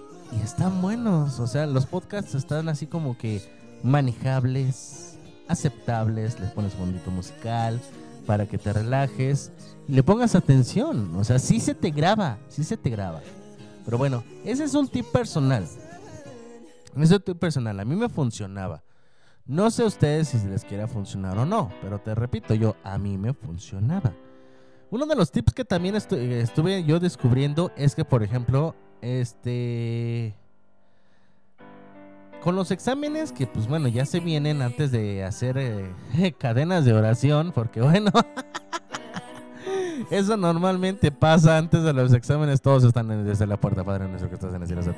están buenos, o sea, los podcasts están así como que manejables, aceptables, les pones bonito musical para que te relajes le pongas atención, o sea, sí se te graba, sí se te graba. Pero bueno, ese es un tip personal. Ese es un tip personal, a mí me funcionaba. No sé ustedes si les quiera funcionar o no, pero te repito, yo a mí me funcionaba. Uno de los tips que también estu- estuve yo descubriendo es que, por ejemplo, este... Con los exámenes que, pues bueno, ya se vienen antes de hacer eh, cadenas de oración, porque bueno, eso normalmente pasa antes de los exámenes, todos están desde la puerta, Padre nuestro que estás en el cielo.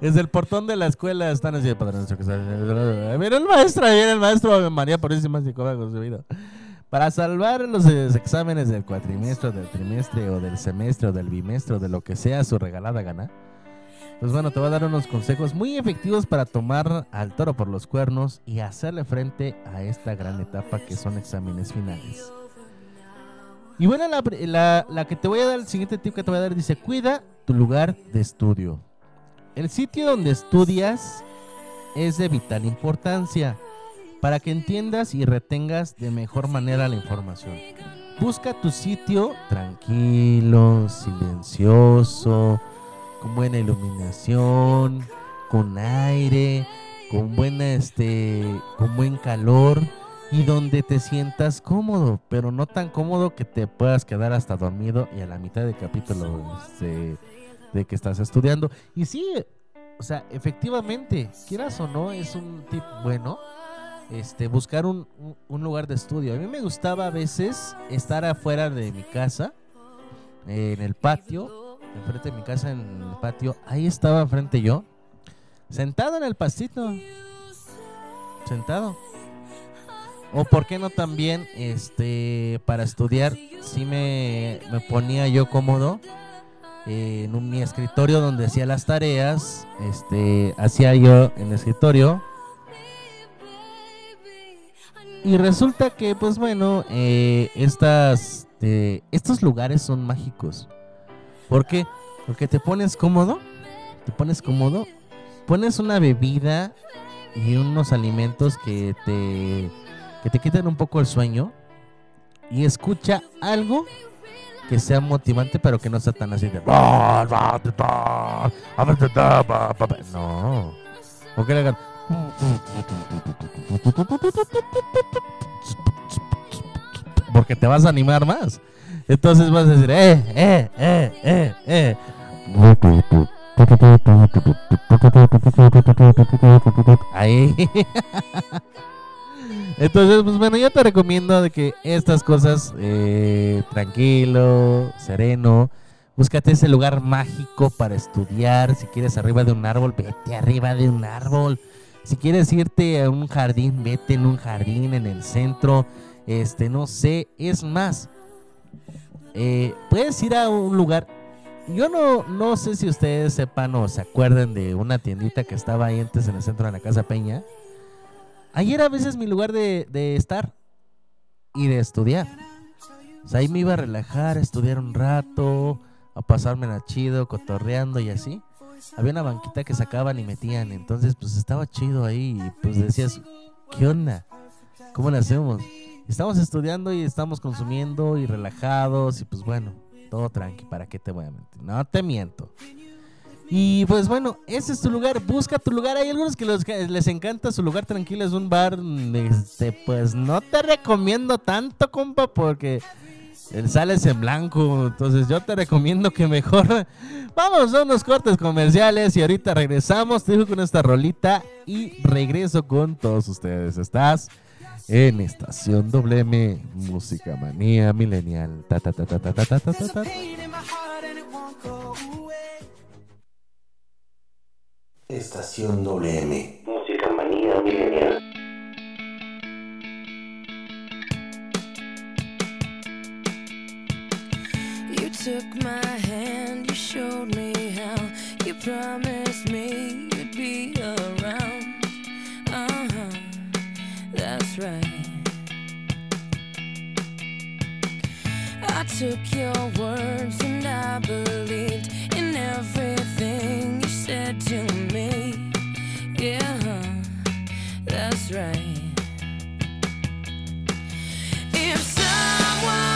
Desde el portón de la escuela están así, Padre nuestro que estás en el cielo. Mira el maestro, viene el maestro, María Purísima Psicóloga concebido. Para salvar los eh, exámenes del cuatrimestre, del trimestre, o del semestre, o del bimestre, o de lo que sea su regalada gana, pues bueno, te voy a dar unos consejos muy efectivos para tomar al toro por los cuernos y hacerle frente a esta gran etapa que son exámenes finales. Y bueno, la, la- la que te voy a dar, el siguiente tip que te voy a dar dice, cuida tu lugar de estudio. El sitio donde estudias es de vital importancia para que entiendas y retengas de mejor manera la información. Busca tu sitio tranquilo, silencioso, con buena iluminación, con aire, con buena este, con buen calor y donde te sientas cómodo, pero no tan cómodo que te puedas quedar hasta dormido y a la mitad del capítulo este, de que estás estudiando. Y sí, o sea, efectivamente, quieras o no, es un tip bueno. Este, buscar un, un- lugar de estudio. A mí me gustaba a veces estar afuera de mi casa, en el patio, enfrente de mi casa, en el patio. Ahí estaba enfrente yo, sentado en el pastito, sentado. O por qué no también, este, para estudiar, sí me, me ponía yo cómodo eh, en un, mi escritorio donde hacía las tareas, este, hacía yo en el escritorio. Y resulta que, pues bueno, eh, estas, eh, estos lugares son mágicos. ¿Por qué? Porque te pones cómodo, te pones cómodo, pones una bebida y unos alimentos que te, que te quitan un poco el sueño y escucha algo que sea motivante, pero que no sea tan así de. No. O que le hagan. Porque te vas a animar más. Entonces vas a decir, eh, eh, eh, eh, eh. Ahí. Entonces, pues bueno, yo te recomiendo de que estas cosas, eh, tranquilo, sereno, búscate ese lugar mágico para estudiar. Si quieres arriba de un árbol, vete arriba de un árbol. Si quieres irte a un jardín, vete en un jardín en el centro. Este, no sé, es más, eh, puedes ir a un lugar. Yo no, no sé si ustedes sepan o se acuerden de una tiendita que estaba ahí antes en el centro de la Casa Peña. Ahí era a veces mi lugar de, de estar y de estudiar. O sea, ahí me iba a relajar, a estudiar un rato, a pasármela chido, cotorreando y así. Había una banquita que sacaban y metían, entonces pues estaba chido ahí y pues decías, ¿qué onda? ¿Cómo le hacemos? estamos estudiando y estamos consumiendo y relajados y pues bueno, todo tranqui, ¿para qué te voy a mentir? No te miento. Y pues bueno, ese es tu lugar, busca tu lugar. Hay algunos que les encanta su lugar tranquilo, es un bar. Mm, este, pues no te recomiendo tanto, compa, porque sales en blanco. Entonces yo te recomiendo que mejor vamos a unos cortes comerciales y ahorita regresamos. Te dejo con esta rolita y regreso con todos ustedes. ¿Estás? en Estación WM, Música Manía Millennial. Ta, ta, ta, ta, ta, ta, ta, ta, ta. Estación WM, Música Manía Millennial. You took my hand, you showed me how, you promised me. took your words and I believed in everything you said to me. Yeah, that's right. If someone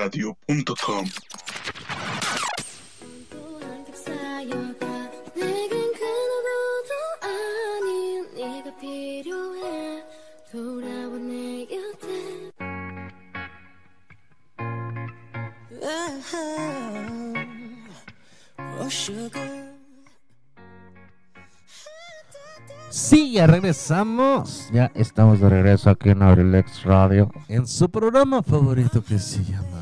radio.com. Sí, ya regresamos. Ya estamos de regreso aquí en Abrilex Radio. En su programa favorito que se llama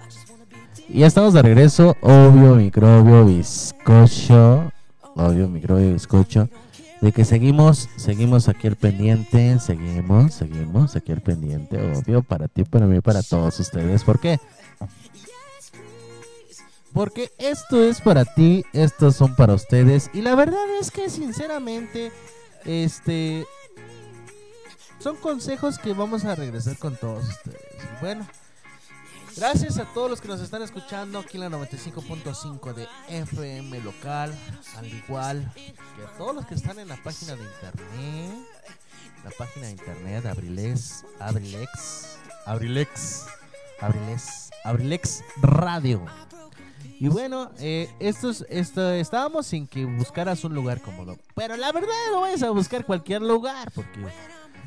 I just wanna be deep. Y ya estamos de regreso. Obvio, microbio, bizcocho. Obvio, microbio, bizcocho. De que seguimos, seguimos aquí al pendiente. Seguimos, seguimos aquí al pendiente. Obvio, para ti, para mí, para todos ustedes. ¿Por qué? Porque esto es para ti, estos son para ustedes. Y la verdad es que sinceramente, este son consejos que vamos a regresar con todos ustedes. Bueno, gracias a todos los que nos están escuchando aquí en la 95.5 de FM local, al igual que a todos los que están en la página de internet, la página de internet Abrilex, Abrilex, Abrilex, Abrilex, Abrilex Radio. Y bueno, eh, esto es- esto, estábamos sin que buscaras un lugar cómodo. Pero la verdad no vayas a buscar cualquier lugar, porque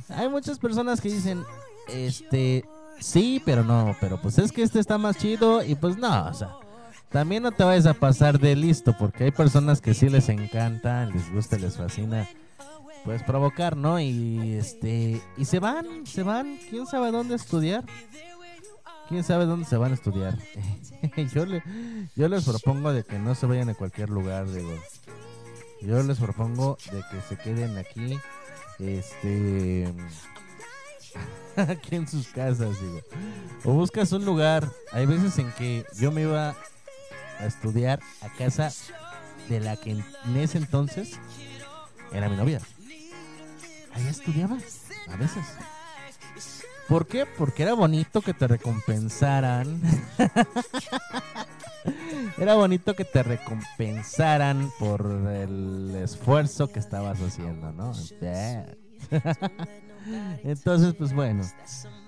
hay muchas personas que dicen, este, sí, pero no, pero pues es que este está más chido y pues no, o sea, también no te vayas a pasar de listo, porque hay personas que sí les encanta, les gusta, les fascina, pues provocar, ¿no? Y este, y se van, se van, quién sabe dónde estudiar. ¿Quién sabe dónde se van a estudiar? yo, le- yo les propongo de que no se vayan a cualquier lugar, digo. Yo les propongo de que se queden aquí, este, aquí en sus casas, digo. O buscas un lugar. Hay veces en que yo me iba a estudiar a casa de la que en ese entonces era mi novia. Ahí estudiaba, a veces. ¿Por qué? Porque era bonito que te recompensaran. era bonito que te recompensaran por el esfuerzo que estabas haciendo, ¿no? Yeah. Entonces, pues bueno,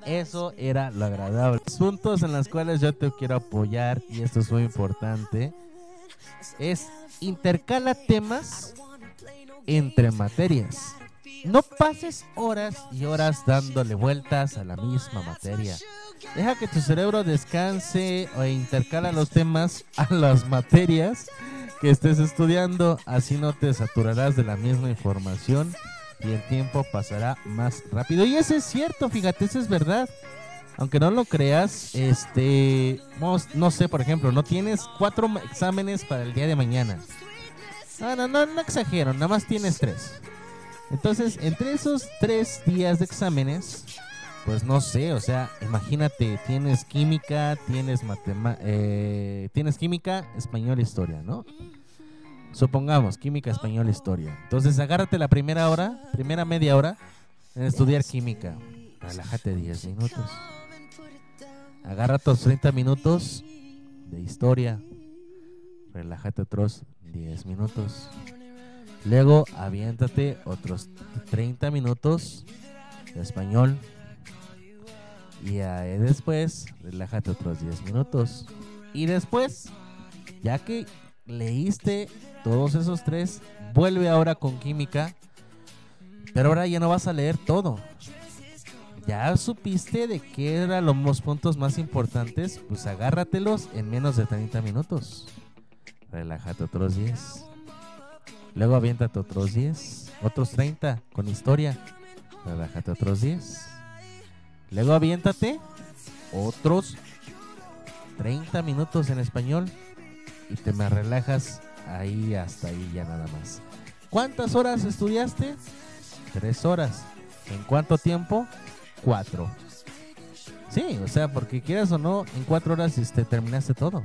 eso era lo agradable. Puntos en los cuales yo te quiero apoyar, y esto es muy importante, es intercala temas entre materias. No pases horas y horas dándole vueltas a la misma materia. Deja que tu cerebro descanse o intercala los temas a las materias que estés estudiando. Así no te saturarás de la misma información y el tiempo pasará más rápido. Y eso es cierto, fíjate, eso es verdad. Aunque no lo creas, este, no sé, por ejemplo, no tienes cuatro exámenes para el día de mañana. No, no, no, no exagero, nada más tienes tres. Entonces, entre esos tres días de exámenes, pues no sé, o sea, imagínate, tienes química, tienes matema eh, tienes química, español, historia, ¿no? Supongamos, química, español, historia. Entonces, agárrate la primera hora, primera media hora en estudiar química. Relájate 10 minutos. Agarra tus 30 minutos de historia. Relájate otros 10 minutos. Luego aviéntate otros 30 minutos de español. Y después relájate otros 10 minutos. Y después, ya que leíste todos esos tres, vuelve ahora con química. Pero ahora ya no vas a leer todo. Ya supiste de qué eran los puntos más importantes, pues agárratelos en menos de 30 minutos. Relájate otros 10. Luego aviéntate otros 10, otros 30 con historia. Relájate otros 10. Luego aviéntate otros 30 minutos en español y te me relajas ahí hasta ahí ya nada más. ¿Cuántas horas estudiaste? Tres horas. ¿En cuánto tiempo? Cuatro. Sí, o sea, porque quieras o no, en cuatro horas este, terminaste todo.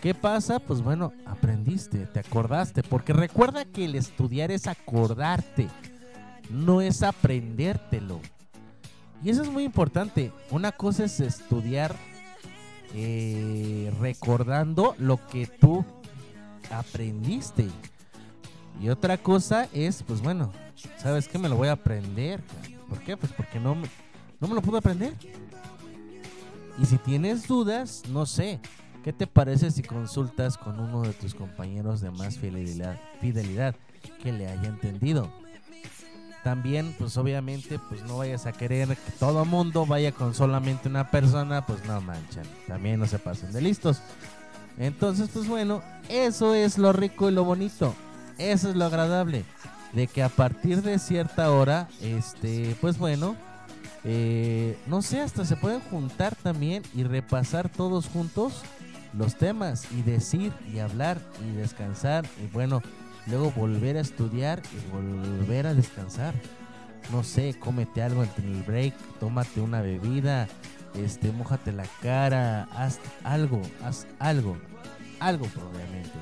¿Qué pasa? Pues bueno, aprendiste, te acordaste, porque recuerda que el estudiar es acordarte, no es aprendértelo. Y eso es muy importante. Una cosa es estudiar eh, recordando lo que tú aprendiste. Y otra cosa es, pues bueno, ¿sabes qué? Me lo voy a aprender. ¿Por qué? Pues porque no me, no me lo pude aprender. Y si tienes dudas, no sé, ¿qué te parece si consultas con uno de tus compañeros de más fidelidad, fidelidad que le haya entendido? También, pues obviamente, pues no vayas a querer que todo mundo vaya con solamente una persona, pues no manchan. También no se pasen de listos. Entonces, pues bueno, eso es lo rico y lo bonito. Eso es lo agradable. De que a partir de cierta hora, este, pues bueno, eh, no sé, hasta se pueden juntar también y repasar todos juntos los temas y decir y hablar y descansar y bueno, luego volver a estudiar y volver a descansar. No sé, cómete algo entre el break, tómate una bebida, este, mojate la cara, haz algo, haz algo, algo probablemente.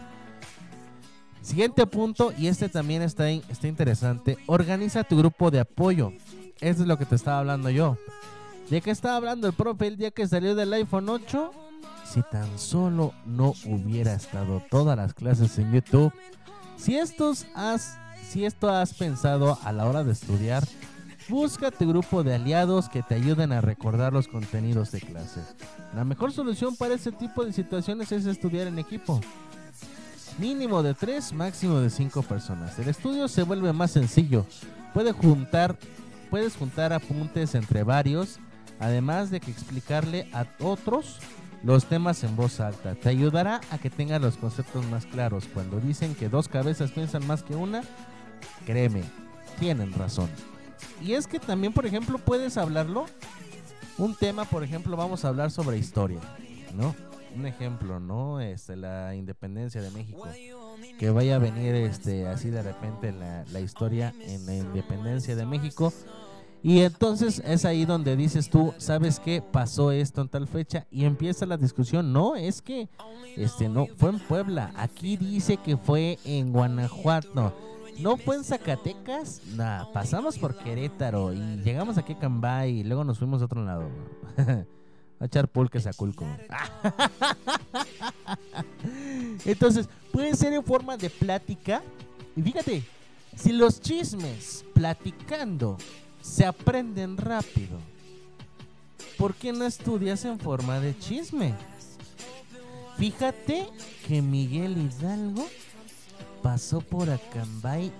Siguiente punto, y este también está, está interesante, organiza tu grupo de apoyo. Eso es lo que te estaba hablando yo. ¿De qué estaba hablando el profe el día que salió del iPhone 8? Si tan solo no hubiera estado todas las clases en YouTube. Si, has, si esto has pensado a la hora de estudiar, busca tu grupo de aliados que te ayuden a recordar los contenidos de clase. La mejor solución para este tipo de situaciones es estudiar en equipo. Mínimo de 3, máximo de 5 personas. El estudio se vuelve más sencillo. Puede juntar, puedes juntar apuntes entre varios, además de que explicarle a otros los temas en voz alta. Te ayudará a que tengas los conceptos más claros. Cuando dicen que dos cabezas piensan más que una, créeme, tienen razón. Y es que también, por ejemplo, puedes hablarlo. Un tema, por ejemplo, vamos a hablar sobre historia, ¿no? Un ejemplo, ¿no? Este, la independencia de México. Que vaya a venir este, así de repente la, la historia en la independencia de México. Y entonces es ahí donde dices tú, ¿sabes qué? Pasó esto en tal fecha y empieza la discusión. No, es que este no fue en Puebla. Aquí dice que fue en Guanajuato. No fue en Zacatecas. Nah, pasamos por Querétaro y llegamos aquí a Cambay y luego nos fuimos a otro lado. a echar pulques a Culco. Entonces, puede ser en forma de plática. Y fíjate, si los chismes platicando se aprenden rápido, ¿por qué no estudias en forma de chisme? Fíjate que Miguel Hidalgo pasó por Acambay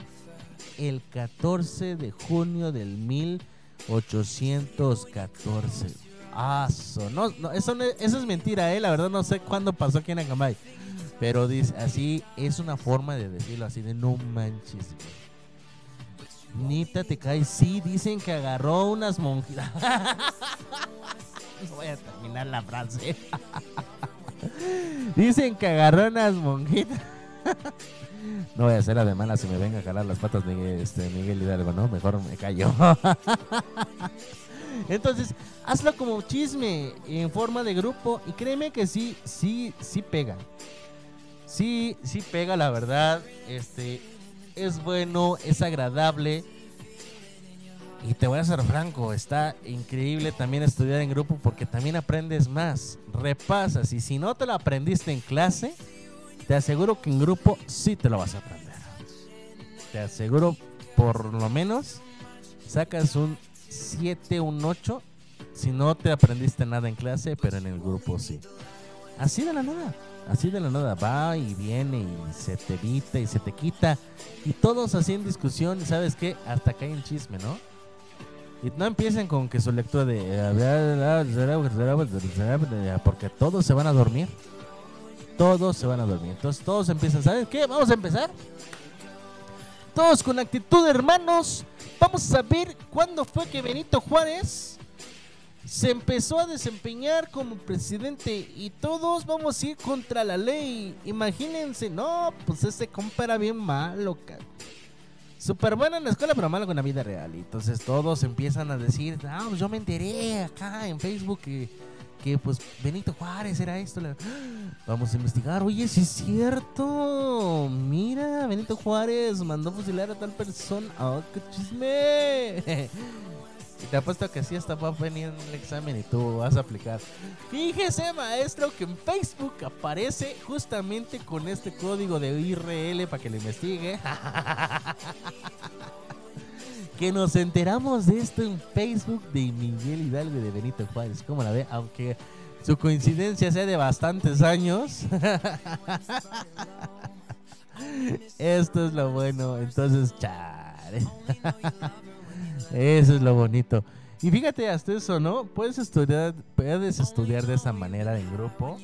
el 14 de junio del 1814. Ah, no, eso, no- eso es mentira, eh. La verdad no sé cuándo pasó aquí en Acambay. Pero dice, así es una forma de decirlo, así de no manches. Nita te cae. Sí, dicen que agarró unas monjitas. no voy a terminar la frase. dicen que agarró unas monjitas. no voy a hacer la si me venga a jalar las patas Miguel, este, Miguel Hidalgo, ¿no? Mejor me callo. Entonces, hazlo como chisme en forma de grupo y créeme que sí, sí, sí pega. Sí, sí pega, la verdad. Este es bueno, es agradable. Y te voy a ser franco, está increíble también estudiar en grupo porque también aprendes más, repasas y si no te lo aprendiste en clase, te aseguro que en grupo sí te lo vas a aprender. Te aseguro por lo menos sacas un 7, un 8 si no te aprendiste nada en clase, pero en el grupo sí. Así de la nada, así de la nada, va y viene y se te evita y se te quita. Y todos así en discusión, y sabes qué, hasta cae en chisme, ¿no? Y no empiecen con que su lectura de... Porque todos se van a dormir. Todos se van a dormir. Entonces todos empiezan, ¿sabes qué? Vamos a empezar. Todos con actitud, hermanos. Vamos a ver cuándo fue que Benito Juárez se empezó a desempeñar como presidente y todos vamos a ir contra la ley. Imagínense, no, pues ese compa era bien malo, ca- Súper bueno en la escuela, pero malo con la vida real. Y entonces todos empiezan a decir, no, pues yo me enteré acá en Facebook que, pues Benito Juárez era esto. Vamos a investigar, oye, sí es cierto. Mira, Benito Juárez mandó fusilar a tal persona. ¡Oh, qué chisme! Y te apuesto que sí hasta va a venir en el examen y tú vas a aplicar. Fíjese, maestro, que en Facebook aparece justamente con este código de IRL para que lo investigue. que nos enteramos de esto en Facebook de Miguel Hidalgo y de Benito Juárez. ¿Cómo la ve? Aunque su coincidencia sea de bastantes años. Esto es lo bueno. Entonces, chale. Eso es lo bonito. Y fíjate hasta eso, ¿no? Puedes estudiar, puedes estudiar de esa manera en grupo.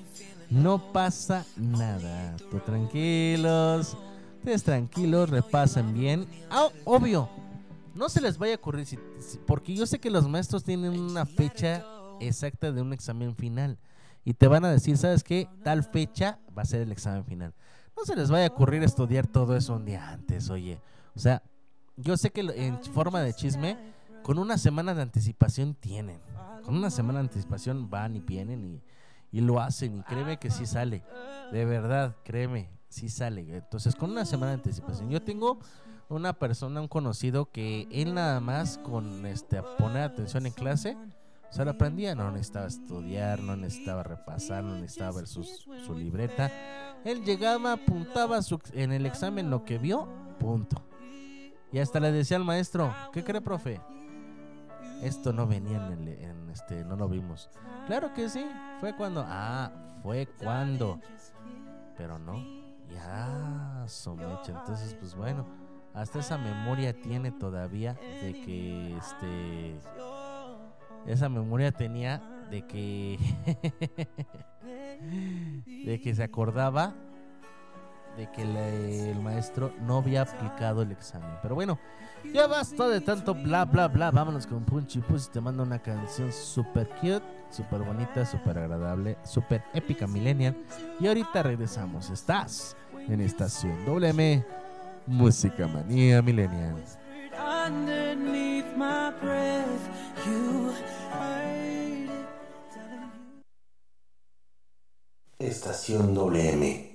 No pasa nada. Tú tranquilos. Ustedes tranquilos, repasen bien. Ah, obvio. No se les vaya a ocurrir si- si- porque yo sé que los maestros tienen una fecha exacta de un examen final y te van a decir, ¿sabes qué? Tal fecha va a ser el examen final. No se les vaya a ocurrir estudiar todo eso un día antes, oye. O sea, yo sé que en forma de chisme, con una semana de anticipación tienen. Con una semana de anticipación van y vienen y, y lo hacen. Y créeme que sí sale. De verdad, créeme, sí sale. Entonces, con una semana de anticipación. Yo tengo una persona, un conocido, que él nada más con este poner atención en clase, se lo aprendía. No necesitaba estudiar, no necesitaba repasar, no necesitaba ver sus- su libreta. Él llegaba, apuntaba su- en el examen lo que vio, punto. Y hasta le decía al maestro, ¿qué cree, profe? Esto no venía en, el, este, no lo vimos. Claro que sí, fue cuando, ah, fue cuando. Pero no, ya, somecha. Entonces, pues bueno, hasta esa memoria tiene todavía de que, este, esa memoria tenía de que, de que se acordaba de que la- el maestro no había aplicado el examen. Pero bueno, ya basta de tanto bla bla bla. Vámonos con Punchy Pussy. Te mando una canción super cute, super bonita, super agradable, super épica millennial. Y ahorita regresamos. Estás en estación WM Música Manía Millennial. Underneath my breath, you heard it. Estación WM.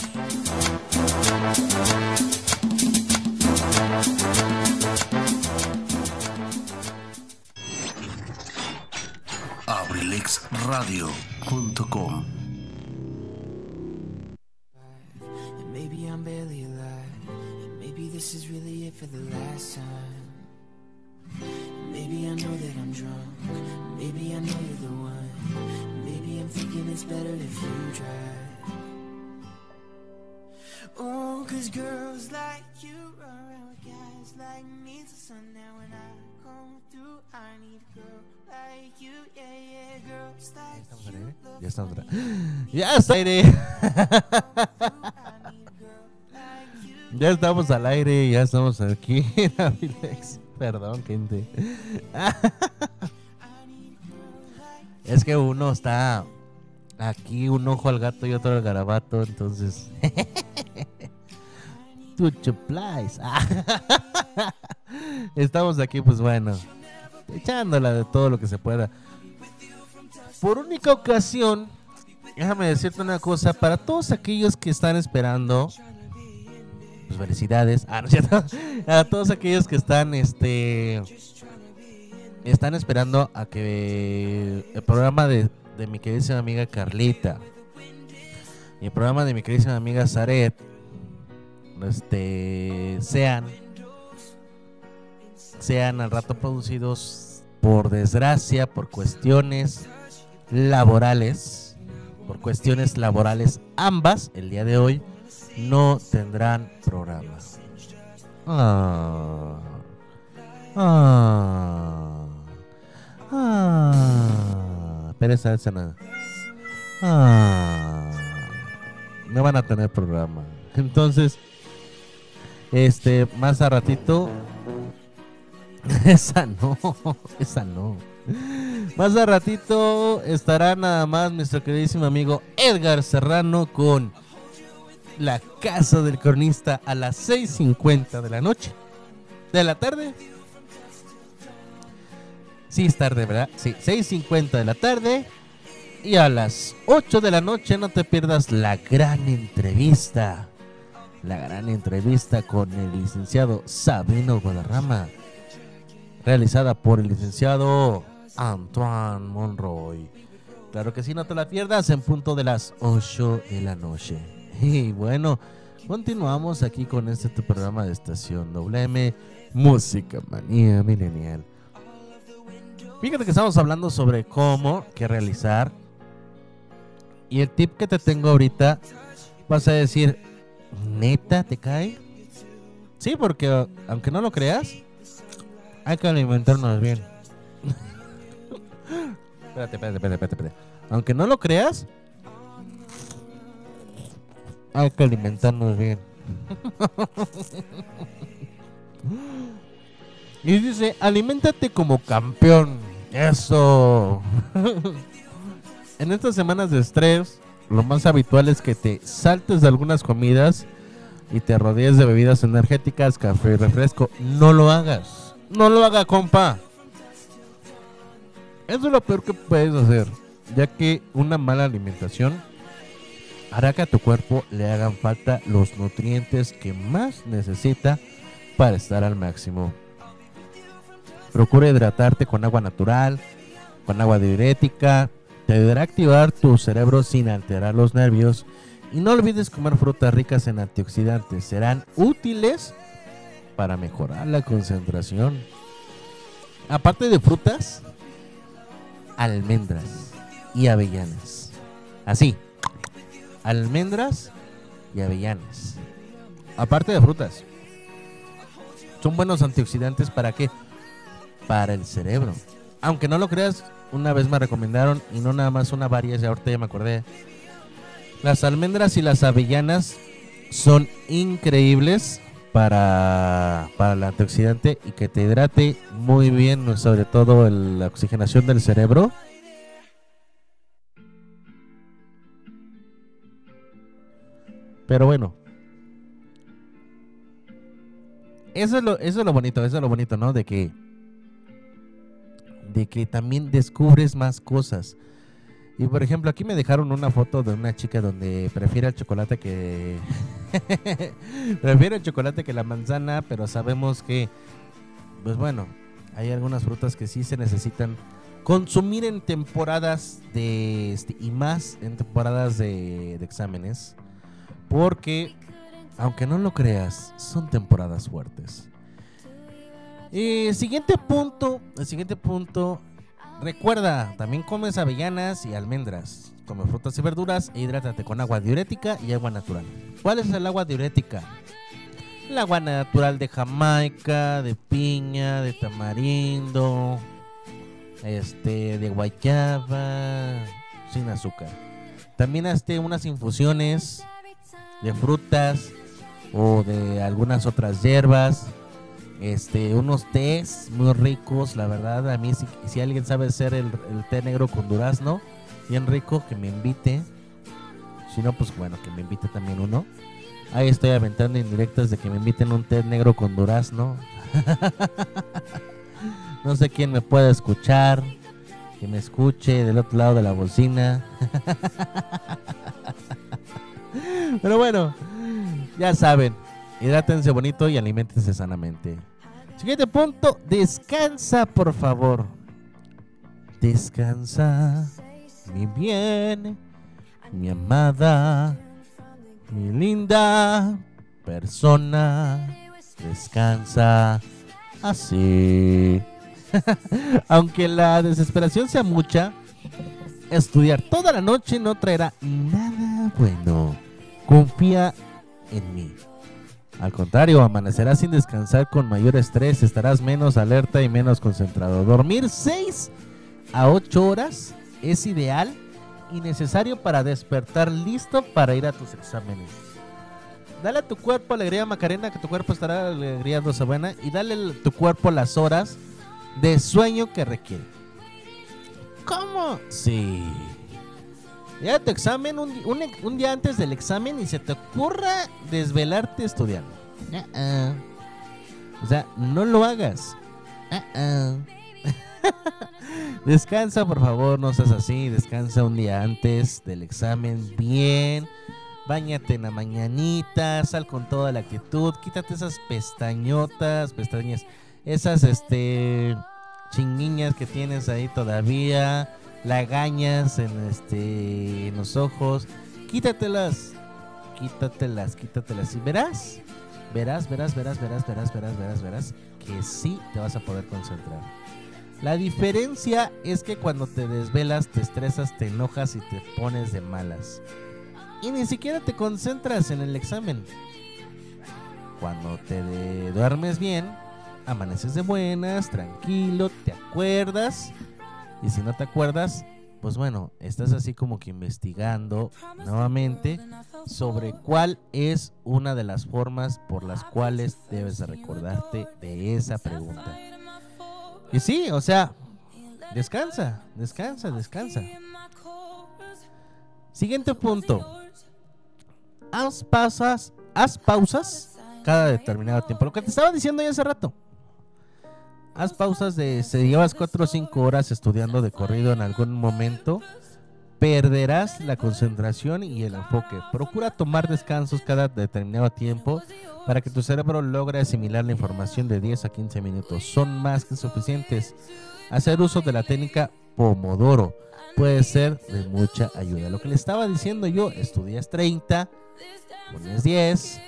And maybe I'm barely alive. Maybe this is really it for the last time. Maybe I know that I'm drunk. Maybe I know you're the one. Maybe I'm thinking it's better if you try. Oh, cause girls like you run around with guys like me till sundown. When I come through, I need a girl Ya estamos al aire. Ya está al aire. Ya estamos al aire, ya estamos aquí en Avilex. Perdón, gente. Es que uno está aquí, un ojo al gato y otro al garabato, entonces. Tucho Plies. Estamos aquí, pues bueno, echándola de todo lo que se pueda. Por única ocasión, déjame decirte una cosa, para todos aquellos que están esperando, pues felicidades. Ah, no. A todos aquellos que están, este, están esperando a que el programa de, de mi queridísima amiga Carlita y el programa de mi queridísima amiga Zaret, este, sean, sean al rato producidos por desgracia, por cuestiones laborales, por cuestiones laborales ambas, el día de hoy no tendrán programa. Ah. Ah. Ah. Pero esa, esa no. Ah. No van a tener programa. Entonces, este, más a ratito. Esa no, esa no. Más a ratito estará nada más nuestro queridísimo amigo Edgar Serrano con la casa del cronista a las 6.50 de la noche. ¿De la tarde? Sí, es tarde, ¿verdad? Sí, 6.50 de la tarde. Y a las 8 de la noche no te pierdas la gran entrevista. La gran entrevista con el licenciado Sabino Guadarrama. Realizada por el licenciado Antoine Monroy. Claro que sí, no te la pierdas en punto de las 8 de la noche. Y bueno, continuamos aquí con este tu programa de estación WM Música Manía Milenial. Fíjate que estamos hablando sobre cómo que realizar. Y el tip que te tengo ahorita, vas a decir, ¿neta te cae? Sí, porque aunque no lo creas, hay que alimentarnos bien. espérate, espérate, espérate, espérate. Aunque no lo creas, hay que alimentarnos bien. y dice, aliméntate como campeón. Eso. en estas semanas de estrés, lo más habitual es que te saltes de algunas comidas y te rodees de bebidas energéticas, café y refresco. No lo hagas. No lo haga, compa. Eso es lo peor que puedes hacer, ya que una mala alimentación hará que a tu cuerpo le hagan falta los nutrientes que más necesita para estar al máximo. Procura hidratarte con agua natural, con agua diurética, te ayudará a activar tu cerebro sin alterar los nervios y no olvides comer frutas ricas en antioxidantes, serán útiles mejorar la concentración. Aparte de frutas, almendras y avellanas. Así, almendras y avellanas. Aparte de frutas. Son buenos antioxidantes para qué? Para el cerebro. Aunque no lo creas, una vez me recomendaron y no nada más una varias, ahorita ya me acordé. Las almendras y las avellanas son increíbles para, para el antioxidante y que te hidrate muy bien, sobre todo el- la oxigenación del cerebro. Pero bueno. Eso es lo, eso es lo bonito, eso es lo bonito, ¿no? De que. De que también descubres más cosas. Y por ejemplo, aquí me dejaron una foto de una chica donde prefiere el chocolate que. prefiere el chocolate que la manzana, pero sabemos que. Pues bueno, hay algunas frutas que sí se necesitan consumir en temporadas de. este, y más en temporadas de, de exámenes. Porque, aunque no lo creas, son temporadas fuertes. Eh, siguiente punto, el siguiente punto. Recuerda, también comes avellanas y almendras. Come frutas y verduras e hidrátate con agua diurética y agua natural. ¿Cuál es el agua diurética? El agua natural de Jamaica, de piña, de tamarindo, este, de guayaba, sin azúcar. También hazte unas infusiones de frutas o de algunas otras hierbas. Este, unos tés muy ricos, la verdad. A mí, si, alguien sabe hacer el, el té negro con durazno, bien rico, que me invite. Si no, pues bueno, que me invite también uno. Ahí estoy aventando indirectas de que me inviten un té negro con durazno. no sé quién me puede escuchar. Que me escuche del otro lado de la bocina. Pero bueno, ya saben, hidrátense bonito y alimentense sanamente. Siguiente punto, descansa por favor. Descansa, mi bien, mi amada, mi linda persona. Descansa así. Aunque la desesperación sea mucha, estudiar toda la noche no traerá nada bueno. Confía en mí. Al contrario, amanecerás sin descansar con mayor estrés, estarás menos alerta y menos concentrado. Dormir 6 a 8 horas es ideal y necesario para despertar listo para ir a tus exámenes. Dale a tu cuerpo alegría Macarena, que tu cuerpo estará alegría buena y dale a tu cuerpo las horas de sueño que requiere. ¿Cómo? Sí. Ya tu examen un, un, un día antes del examen y se te ocurra desvelarte estudiando. Uh-uh. O sea, no lo hagas. Uh-uh. Descansa, por favor, no seas así. Descansa un día antes del examen bien. Báñate en la mañanita, sal con toda la actitud, quítate esas pestañotas, pestañas, esas este chinguiñas que tienes ahí todavía, lagañas en este en los ojos, quítatelas, quítatelas, quítatelas y verás, verás, verás, verás, verás, verás, verás, verás, verás que sí te vas a poder concentrar. La diferencia es que cuando te desvelas, te estresas, te enojas y te pones de malas. Y ni siquiera te concentras en el examen. Cuando te duermes bien, amaneces de buenas, tranquilo, te acuerdas. Y si no te acuerdas, pues bueno, estás así como que investigando nuevamente sobre cuál es una de las formas por las cuales debes de recordarte de esa pregunta. Y sí, o sea, descansa, descansa, descansa. Siguiente punto. Haz pausas, haz pausas cada determinado tiempo. Lo que te estaba diciendo ya hace rato. Haz pausas de si llevas 4 o 5 horas estudiando de corrido en algún momento, perderás la concentración y el enfoque. Procura tomar descansos cada determinado tiempo para que tu cerebro logre asimilar la información de 10 a 15 minutos. Son más que suficientes. Hacer uso de la técnica Pomodoro puede ser de mucha ayuda. Lo que le estaba diciendo yo, estudias 30, pones 10,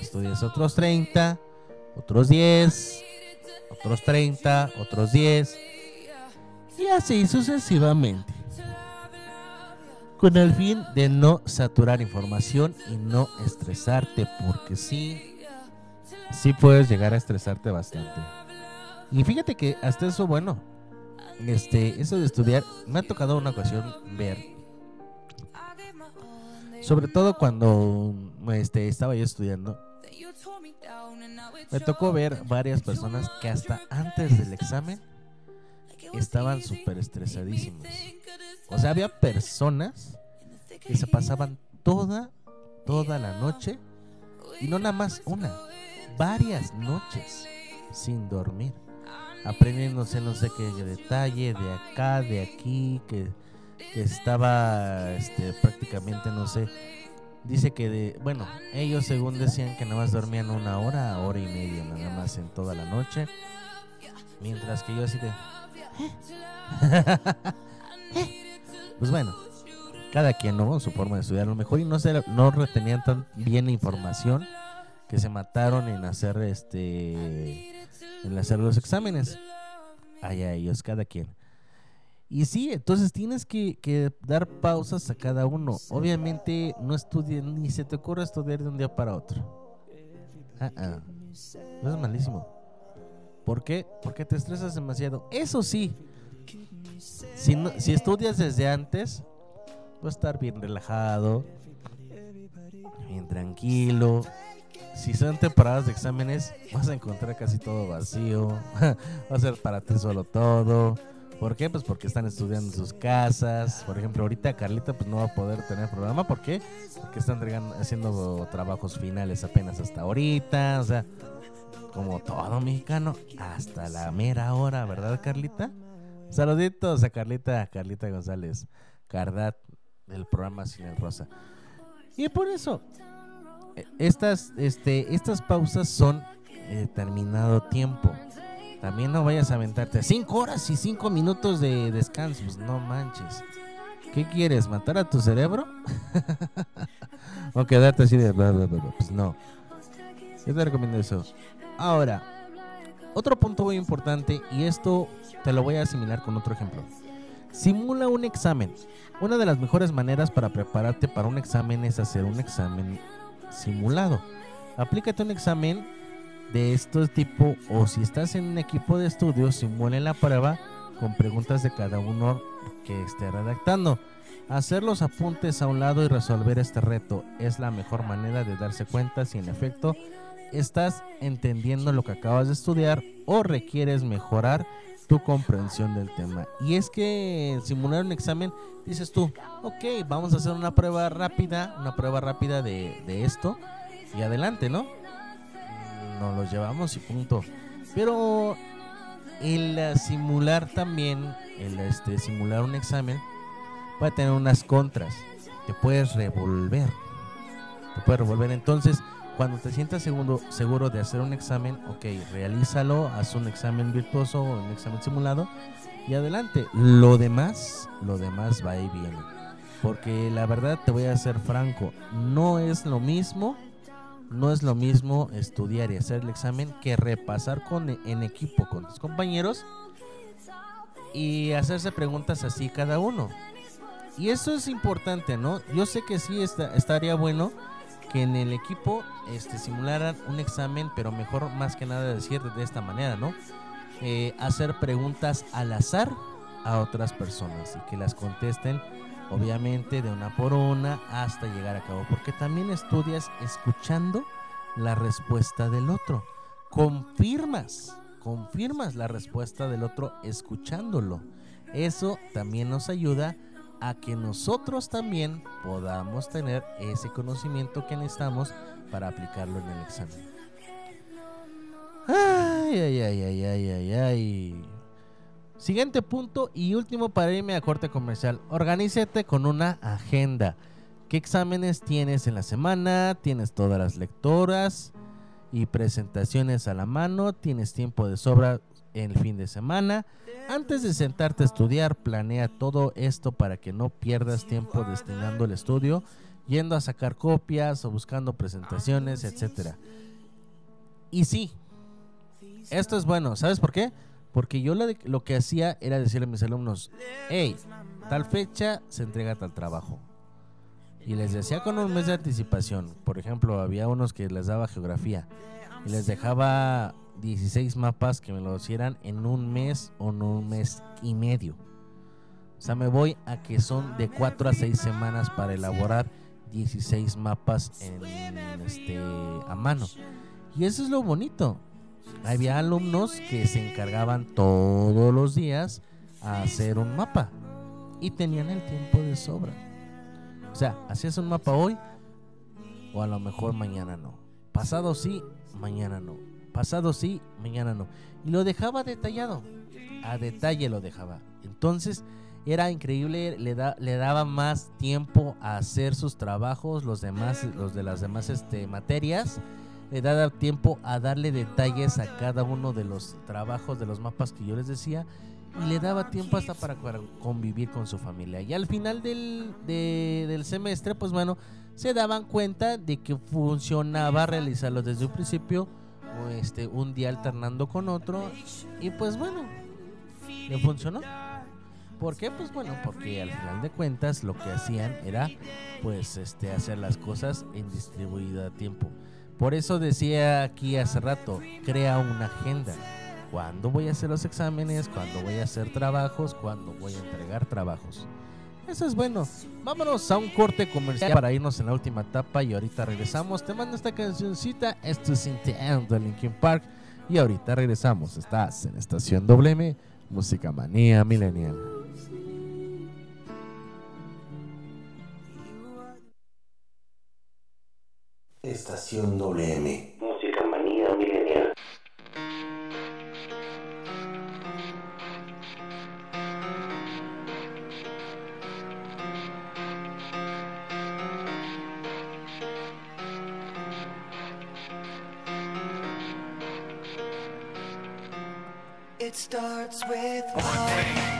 estudias otros 30, otros 10, otros 30, otros 10 y así sucesivamente. Con el fin de no saturar información y no estresarte, porque sí, sí puedes llegar a estresarte bastante. Y fíjate que hasta eso, bueno, este, eso de estudiar, me ha tocado una ocasión ver, sobre todo cuando este, estaba yo estudiando, me tocó ver varias personas que hasta antes del examen estaban súper estresadísimos. O sea, había personas que se pasaban toda, toda la noche, y no nada más una, varias noches sin dormir, aprendiéndose no sé qué detalle de acá, de aquí, que, estaba este, prácticamente, no sé, dice que de, bueno, ellos según decían que nada más dormían una hora, hora y media nada más en toda la noche, mientras que yo así de... pues bueno, cada quien no su forma de estudiar a lo mejor y no se no retenían tan bien la información que se mataron en hacer este en hacer los exámenes. Allá ellos cada quien y sí entonces tienes que, que dar pausas a cada uno obviamente no estudien ni se te ocurra estudiar de un día para otro Ah, ah. no es malísimo ¿por qué? porque te estresas demasiado eso sí si, no- si estudias desde antes vas a estar bien relajado, bien tranquilo. Si son temporadas de exámenes, vas a encontrar casi todo vacío. Va a ser para ti solo todo. ¿Por qué? Pues porque están estudiando en sus casas. Por ejemplo, ahorita Carlita pues no va a poder tener programa. ¿Por qué? Porque están haciendo trabajos finales apenas hasta ahorita. O sea, como todo mexicano, hasta la mera hora, ¿verdad, Carlita? Saluditos a Carlita, Carlita González, Cardat, del programa Sin Rosa. Y por eso, eh, estas, este, estas pausas son de determinado tiempo. También no vayas a aventarte 5 horas y 5 minutos de descanso. Pues no manches. ¿Qué quieres? ¿Matar a tu cerebro? o quedarte así de... bla? Pues no. Yo te recomiendo eso. Ahora, otro punto muy importante, y esto te lo voy a asimilar con otro ejemplo. Simula un examen. Una de las mejores maneras para prepararte para un examen es hacer un examen simulado. Aplícate un examen de estos tipo o si estás en un equipo de estudio, simule la prueba con preguntas de cada uno que esté redactando. Hacer los apuntes a un lado y resolver este reto es la mejor manera de darse cuenta si en efecto estás entendiendo lo que acabas de estudiar o requieres mejorar tu comprensión del tema. Y es que simular un examen, dices tú, ok, vamos a hacer una prueba rápida, una prueba rápida de, de esto y adelante, ¿no? Nos los llevamos y punto. Pero el simular también, el este, simular un examen, puede tener unas contras. Te puedes revolver. Te puedes revolver. Entonces, cuando te sientas seguro, seguro de hacer un examen, ok, realízalo, haz un examen virtuoso un examen simulado y adelante. Lo demás, lo demás va y viene. Porque la verdad te voy a ser franco, no es lo mismo, no es lo mismo estudiar y hacer el examen que repasar con, en equipo con tus compañeros y hacerse preguntas así cada uno. Y eso es importante, ¿no? Yo sé que sí está, estaría bueno que en el equipo este, simularan un examen, pero mejor más que nada decir de esta manera, ¿no? Eh, hacer preguntas al azar a otras personas y que las contesten, obviamente, de una por una hasta llegar a cabo. Porque también estudias escuchando la respuesta del otro. Confirmas, confirmas la respuesta del otro escuchándolo. Eso también nos ayuda a que nosotros también podamos tener ese conocimiento que necesitamos para aplicarlo en el examen. Ay, ay, ay, ay, ay, ay, ay. Siguiente punto y último para irme a corte comercial. Organízate con una agenda. ¿Qué exámenes tienes en la semana? ¿Tienes todas las lectoras y presentaciones a la mano? ¿Tienes tiempo de sobra el fin de semana? Antes de sentarte a estudiar, planea todo esto para que no pierdas tiempo destinando el estudio, yendo a sacar copias o buscando presentaciones, etcétera. Y sí, esto es bueno. ¿Sabes por qué? Porque yo lo, de- lo que hacía era decirle a mis alumnos, hey, tal fecha se entrega tal trabajo. Y les decía con un mes de anticipación. Por ejemplo, había unos que les daba geografía. Y les dejaba 16 mapas que me lo hicieran en un mes o en un mes y medio. O sea, me voy a que son de 4 a 6 semanas para elaborar 16 mapas en, este, a mano. Y eso es lo bonito. Había alumnos que se encargaban todos los días a hacer un mapa. Y tenían el tiempo de sobra. O sea, hacías un mapa hoy o a lo mejor mañana no. Pasado sí, mañana no. Pasado sí, mañana no. Y lo dejaba detallado. A detalle lo dejaba. Entonces era increíble, le, da, le daba más tiempo a hacer sus trabajos, los demás, los de las demás este, materias. Le daba tiempo a darle detalles a cada uno de los trabajos, de los mapas que yo les decía. Y le daba tiempo hasta para, convivir con su familia. Y al final del, de- del semestre, pues bueno, se daban cuenta de que funcionaba realizarlo desde un principio, este, un día alternando con otro. Y pues bueno, le funcionó. ¿Por qué? Pues bueno, porque al final de cuentas lo que hacían era pues este hacer las cosas en distribuido tiempo. Por eso decía aquí hace rato, crea una agenda. ¿Cuándo voy a hacer los exámenes? ¿Cuándo voy a hacer trabajos? ¿Cuándo voy a entregar trabajos? Eso es bueno. Vámonos a un corte comercial para irnos en la última etapa y ahorita regresamos. Te mando esta cancioncita. Esto es In de Linkin Park. Y ahorita regresamos. Estás en Estación WM, Música Manía Millennial. Estación WM. Música manía milenial. It starts with One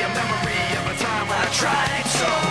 tried so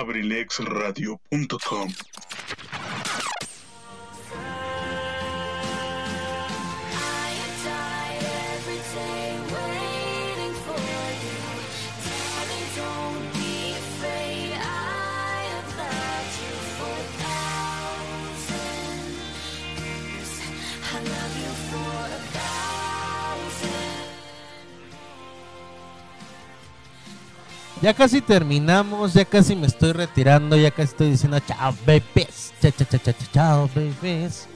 abrilexradio.com Ya casi terminamos, ya casi me estoy retirando, ya casi estoy diciendo chao, babies. Chao, chao, chao, chao, chao, babies.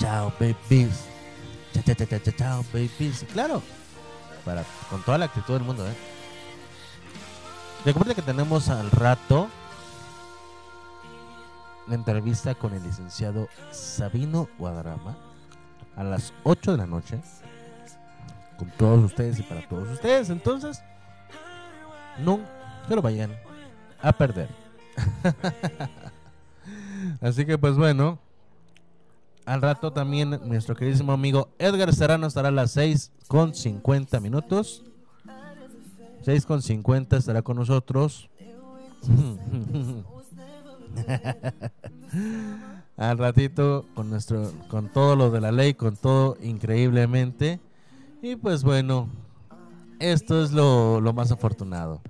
Chao, babies. Chao, chao, chao, chao, chao. Y Claro, para, con toda la actitud del mundo, ¿eh? Recuerda que tenemos al rato la entrevista con el licenciado Sabino Guadarrama a las 8 de la noche con todos ustedes y para todos ustedes. Entonces, no se lo vayan a perder. Así que pues bueno, al rato también nuestro queridísimo amigo Edgar Serrano estará a las 6 con 50 minutos. 6 con 50 estará con nosotros. al ratito con nuestro con todo lo de la ley, con todo increíblemente. Y pues bueno, esto es lo, más afortunado.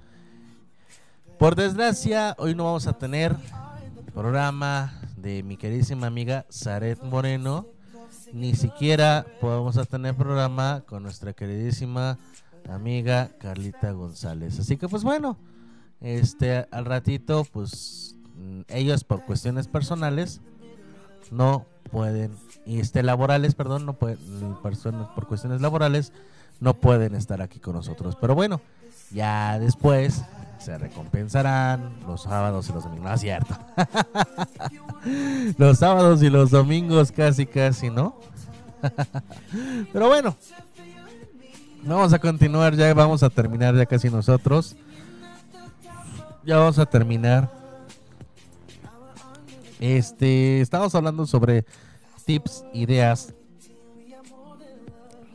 Por desgracia, hoy no vamos a tener programa de mi queridísima amiga Zaret Moreno. Ni siquiera podemos tener programa con nuestra queridísima amiga Carlita González. Así que pues bueno, este al ratito, pues mm, ellos por cuestiones personales no pueden este laborales, perdón, no pueden personas por cuestiones laborales no pueden estar aquí con nosotros. Pero bueno, ya después se recompensarán los sábados y los domingos. No es cierto. los sábados y los domingos casi casi, ¿no? Pero bueno, vamos a continuar, ya vamos a terminar ya casi nosotros. Ya vamos a terminar. Este, estamos hablando sobre tips, ideas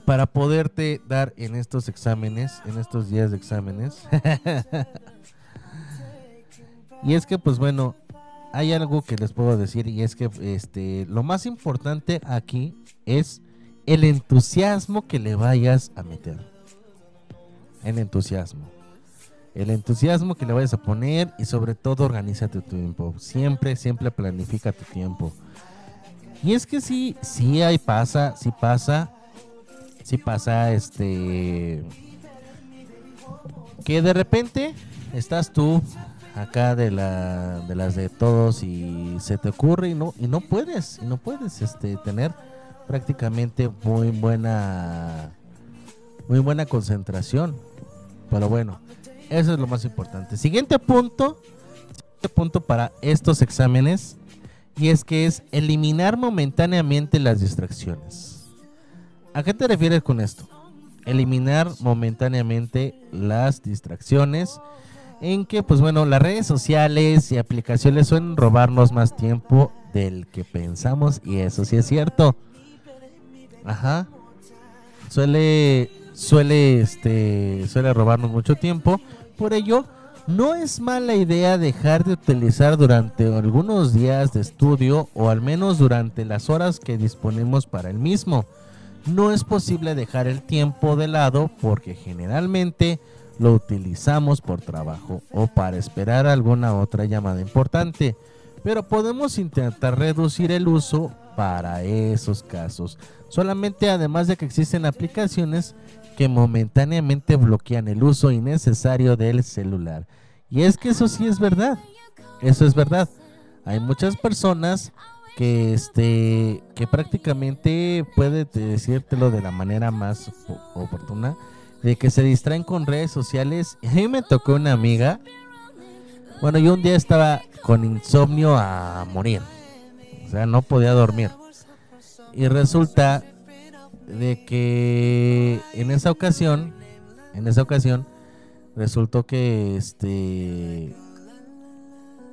para poderte dar en estos exámenes, en estos días de exámenes. y es que pues bueno, hay algo que les puedo decir y es que este lo más importante aquí es el entusiasmo que le vayas a meter. El entusiasmo. El entusiasmo que le vayas a poner y sobre todo organízate tu tiempo. Siempre, siempre planifica tu tiempo. Y es que sí, sí hay pasa, sí pasa, sí pasa este que de repente estás tú acá de la de las de todos y se te ocurre y no y no puedes, y no puedes este tener prácticamente muy buena muy buena concentración. Pero bueno, eso es lo más importante. Siguiente punto, siguiente punto para estos exámenes y es que es eliminar momentáneamente las distracciones. ¿A qué te refieres con esto? Eliminar momentáneamente las distracciones en que pues bueno, las redes sociales y aplicaciones suelen robarnos más tiempo del que pensamos y eso sí es cierto. Ajá. Suele suele este suele robarnos mucho tiempo, por ello no es mala idea dejar de utilizar durante algunos días de estudio o al menos durante las horas que disponemos para el mismo. No es posible dejar el tiempo de lado porque generalmente lo utilizamos por trabajo o para esperar alguna otra llamada importante, pero podemos intentar reducir el uso para esos casos. Solamente además de que existen aplicaciones que momentáneamente bloquean el uso innecesario del celular. Y es que eso sí es verdad. Eso es verdad. Hay muchas personas que este que prácticamente puede decírtelo de la manera más oportuna de que se distraen con redes sociales. A mí me tocó una amiga. Bueno, yo un día estaba con insomnio a morir. O sea, no podía dormir. Y resulta de que en esa ocasión, en esa ocasión, resultó que este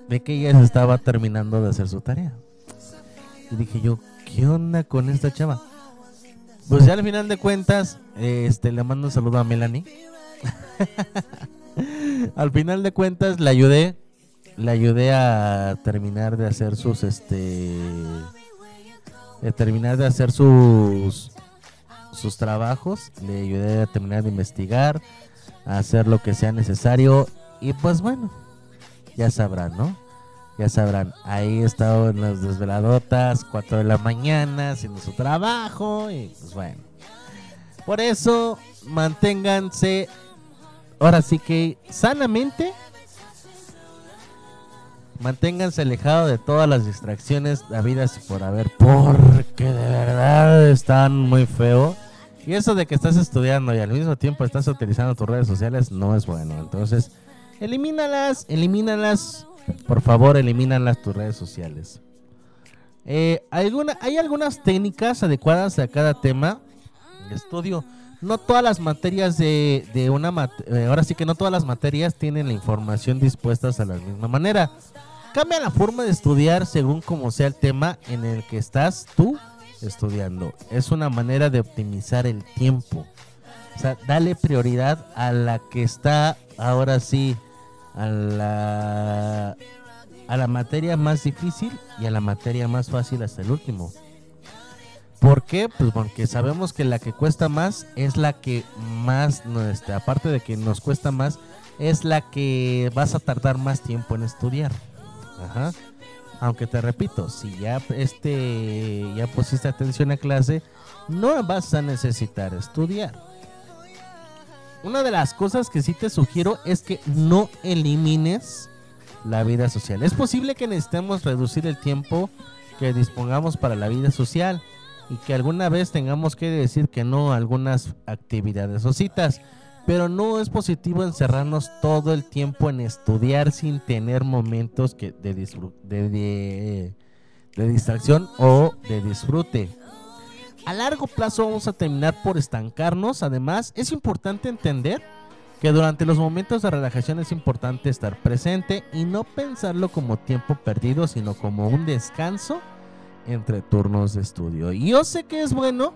de que ella se estaba terminando de hacer su tarea. Y dije yo, ¿qué onda con esta chava? Pues ya al final de cuentas, este le mando un saludo a Melanie. al final de cuentas le ayudé, le ayudé a terminar de hacer sus este de terminar de hacer sus sus trabajos, le ayudé a terminar de investigar, a hacer lo que sea necesario y pues bueno, ya sabrán, ¿no? Ya sabrán, ahí he estado en las desveladotas, 4 de la mañana, haciendo su trabajo y pues bueno. Por eso, manténganse, ahora sí que sanamente, manténganse alejados de todas las distracciones habidas y por haber, porque de verdad están muy feo. Y eso de que estás estudiando y al mismo tiempo estás utilizando tus redes sociales no es bueno. Entonces, elimínalas, elimínalas. Por favor, elimínalas tus redes sociales. Eh, hay algunas técnicas adecuadas a cada tema de estudio. No todas las materias de, de una eh, ahora sí que no todas las materias tienen la información dispuestas a la misma manera. Cambia la forma de estudiar según como sea el tema en el que estás tú estudiando. Es una manera de optimizar el tiempo. O sea, dale prioridad a la que está ahora sí a la a la materia más difícil y a la materia más fácil hasta el último. ¿Por qué? Pues porque sabemos que la que cuesta más es la que más, no, este, aparte de que nos cuesta más, es la que vas a tardar más tiempo en estudiar. Ajá. Aunque te repito, si ya este ya pusiste atención a clase, no vas a necesitar estudiar. Una de las cosas que sí te sugiero es que no elimines la vida social. Es posible que necesitemos reducir el tiempo que dispongamos para la vida social y que alguna vez tengamos que decir que no a algunas actividades o citas. Pero no es positivo encerrarnos todo el tiempo en estudiar sin tener momentos que de, de- de- de distracción o de disfrute. A largo plazo vamos a terminar por estancarnos. Además, es importante entender que durante los momentos de relajación es importante estar presente y no pensarlo como tiempo perdido, sino como un descanso entre turnos de estudio. Y yo sé que es bueno,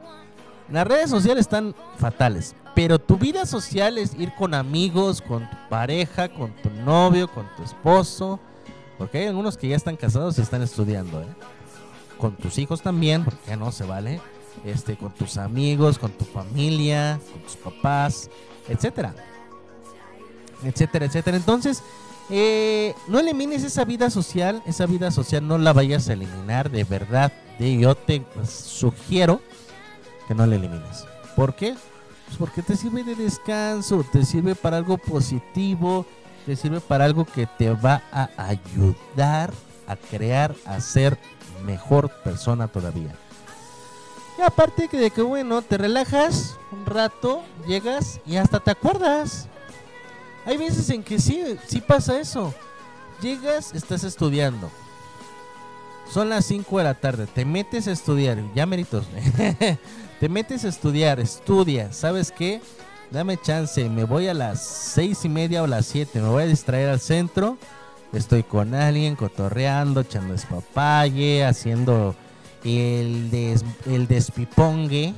las redes sociales están fatales, pero tu vida social es ir con amigos, con tu pareja, con tu novio, con tu esposo, porque hay algunos que ya están casados y están estudiando, ¿eh? con tus hijos también, porque no se vale, este, con tus amigos, con tu familia, con tus papás, etcétera etcétera, etcétera. Entonces, eh, no elimines esa vida social, esa vida social no la vayas a eliminar, de verdad. yo te sugiero que no la elimines. ¿Por qué? Pues porque te sirve de descanso, te sirve para algo positivo, te sirve para algo que te va a ayudar a crear, a ser mejor persona todavía. Y aparte de que bueno, te relajas un rato, llegas y hasta te acuerdas. Hay veces en que sí, sí pasa eso. Llegas, estás estudiando. Son las 5 de la tarde, te metes a estudiar, ya meritos. te metes a estudiar, estudias, ¿sabes qué? Dame chance, me voy a las seis y media o las 7, me voy a distraer al centro. Estoy con alguien, cotorreando, echando despapalle, haciendo el, des- el despipongue.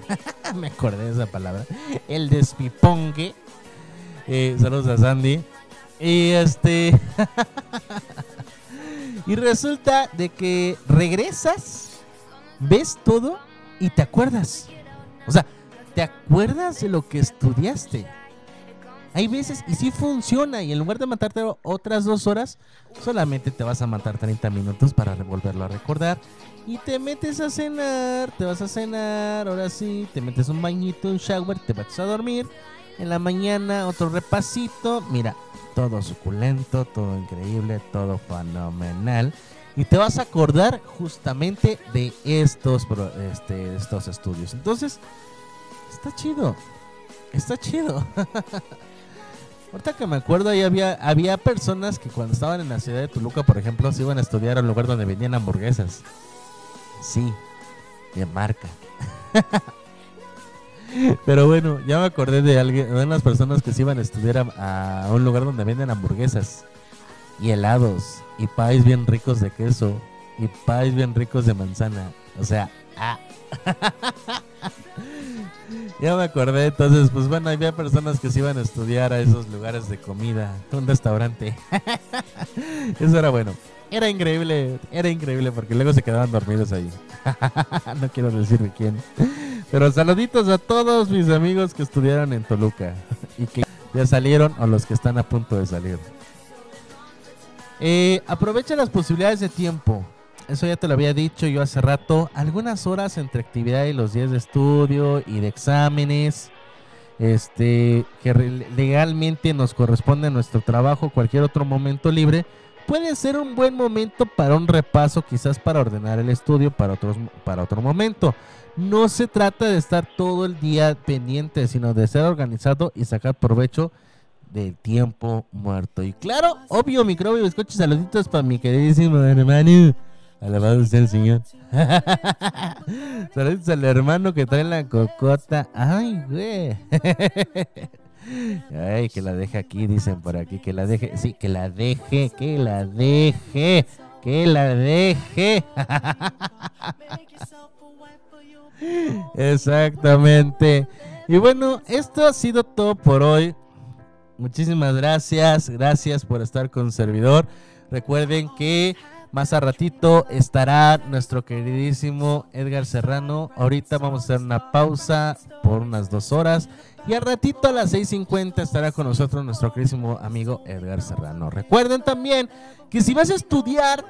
me acordé de esa palabra. El despipongue. Eh, saludos a Sandy. Y este. y resulta de que regresas, ves todo y te acuerdas. O sea, te acuerdas de lo que estudiaste. Hay veces y sí funciona y en lugar de matarte otras dos horas, solamente te vas a matar 30 minutos para volverlo a recordar. Y te metes a cenar, te vas a cenar, ahora sí, te metes un bañito, un shower, te vas a dormir. En la mañana otro repasito, mira, todo suculento, todo increíble, todo fenomenal. Y te vas a acordar justamente de estos, este, estos estudios. Entonces, está chido. Está chido. Ahorita que me acuerdo, ahí había, había personas que cuando estaban en la ciudad de Toluca, por ejemplo, se iban a estudiar al lugar donde vendían hamburguesas. Sí, de marca. Pero bueno, ya me acordé de alguien, de unas personas que se iban a estudiar a, a un lugar donde venden hamburguesas y helados y pies bien ricos de queso y pies bien ricos de manzana. O sea, ah. ya me acordé, entonces, pues bueno, había personas que se iban a estudiar a esos lugares de comida, un restaurante. Eso era bueno. Era increíble, era increíble porque luego se quedaban dormidos ahí. no quiero decir de quién. Pero saluditos a todos mis amigos que estudiaron en Toluca y que ya salieron o los que están a punto de salir. Eh, aprovecha las posibilidades de tiempo. Eso ya te lo había dicho yo hace rato. Algunas horas entre actividad y los días de estudio y de exámenes. Este, que legalmente nos corresponde nuestro trabajo, cualquier otro momento libre, puede ser un buen momento para un repaso, quizás para ordenar el estudio para, otros, para otro momento. No se trata de estar todo el día pendiente, sino de ser organizado y sacar provecho del tiempo muerto. Y claro, obvio, microbio, escucha saluditos para mi queridísimo hermano. Alabado sea el Señor. saluditos al hermano que trae la cocota. Ay, güey. Ay, que la deje aquí, dicen por aquí, que la deje, sí, que la deje, que la deje, que la deje. Exactamente. Y bueno, esto ha sido todo por hoy. Muchísimas gracias, gracias por estar con servidor. Recuerden que más a ratito estará nuestro queridísimo Edgar Serrano. Ahorita vamos a hacer una pausa por unas dos horas. Y al ratito a las 6.50 estará con nosotros nuestro queridísimo amigo Edgar Serrano. Recuerden también que si vas a estudiar,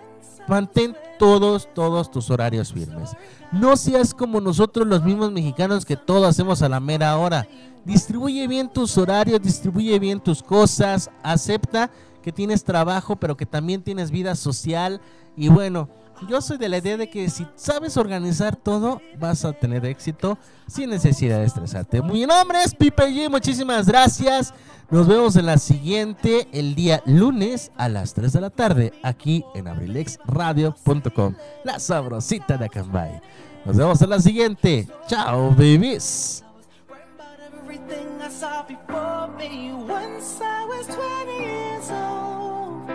mantén todos, todos tus horarios firmes. No seas como nosotros los mismos mexicanos que todo hacemos a la mera hora. Distribuye bien tus horarios, distribuye bien tus cosas, acepta que tienes trabajo, pero que también tienes vida social. Y bueno, yo soy de la idea de que si sabes organizar todo, vas a tener éxito sin necesidad de estresarte. Mi nombre es Pipe G, muchísimas gracias. Nos vemos en la siguiente, el día lunes a las 3 de la tarde, aquí en abrilexradio.com, la sabrosita de Acambay. Nos vemos en la siguiente. Chao, babies. Everything I saw before me once I was 20 years old.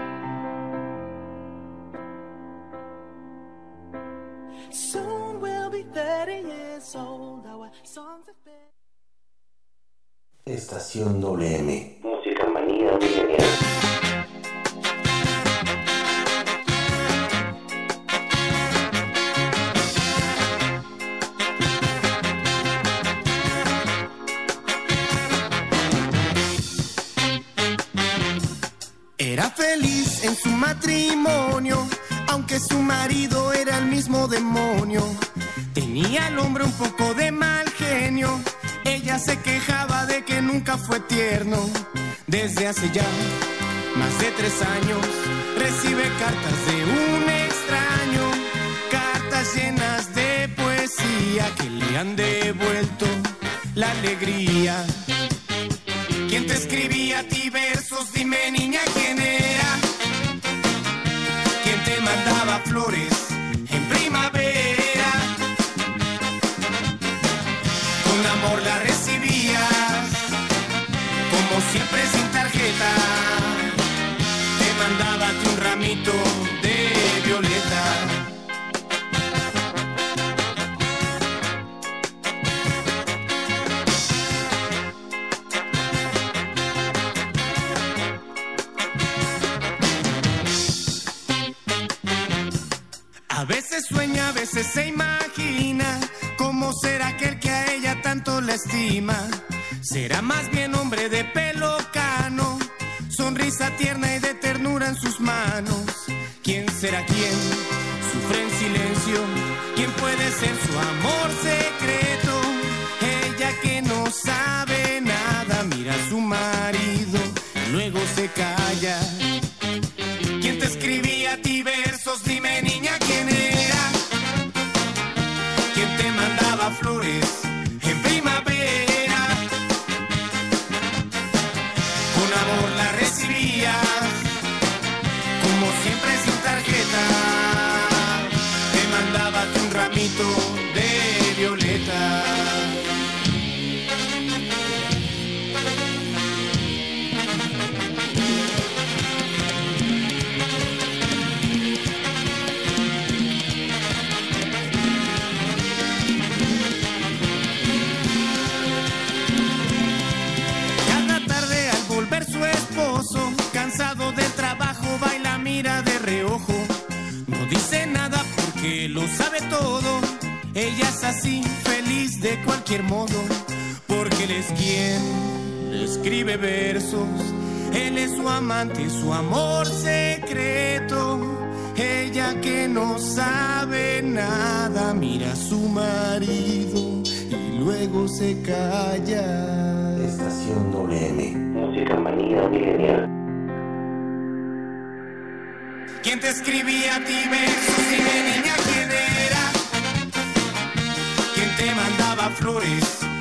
Soon we'll be 30 years old. Our songs have been. Estación WM. Música manía milenial. Era feliz en su matrimonio, aunque su marido era el mismo demonio. Tenía al hombre un poco de mal genio, ella se quejaba de que nunca fue tierno. Desde hace ya más de tres años recibe cartas de un extraño, cartas llenas de poesía que le han devuelto la alegría. ¿Quién te escribía a ti coyotes estima. Será más bien hombre de pelo cano, sonrisa tierna y de ternura en sus manos. ¿Quién será quién? Sufre en silencio. ¿Quién puede ser su amor secreto? Cualquier modo, porque él es quien escribe versos. Él es su amante, su amor secreto. Ella que no sabe nada, mira a su marido y luego se calla. Estación WM. Música manía milenial. ¿Quién te escribía a ti versos? Dime niña quién era. floris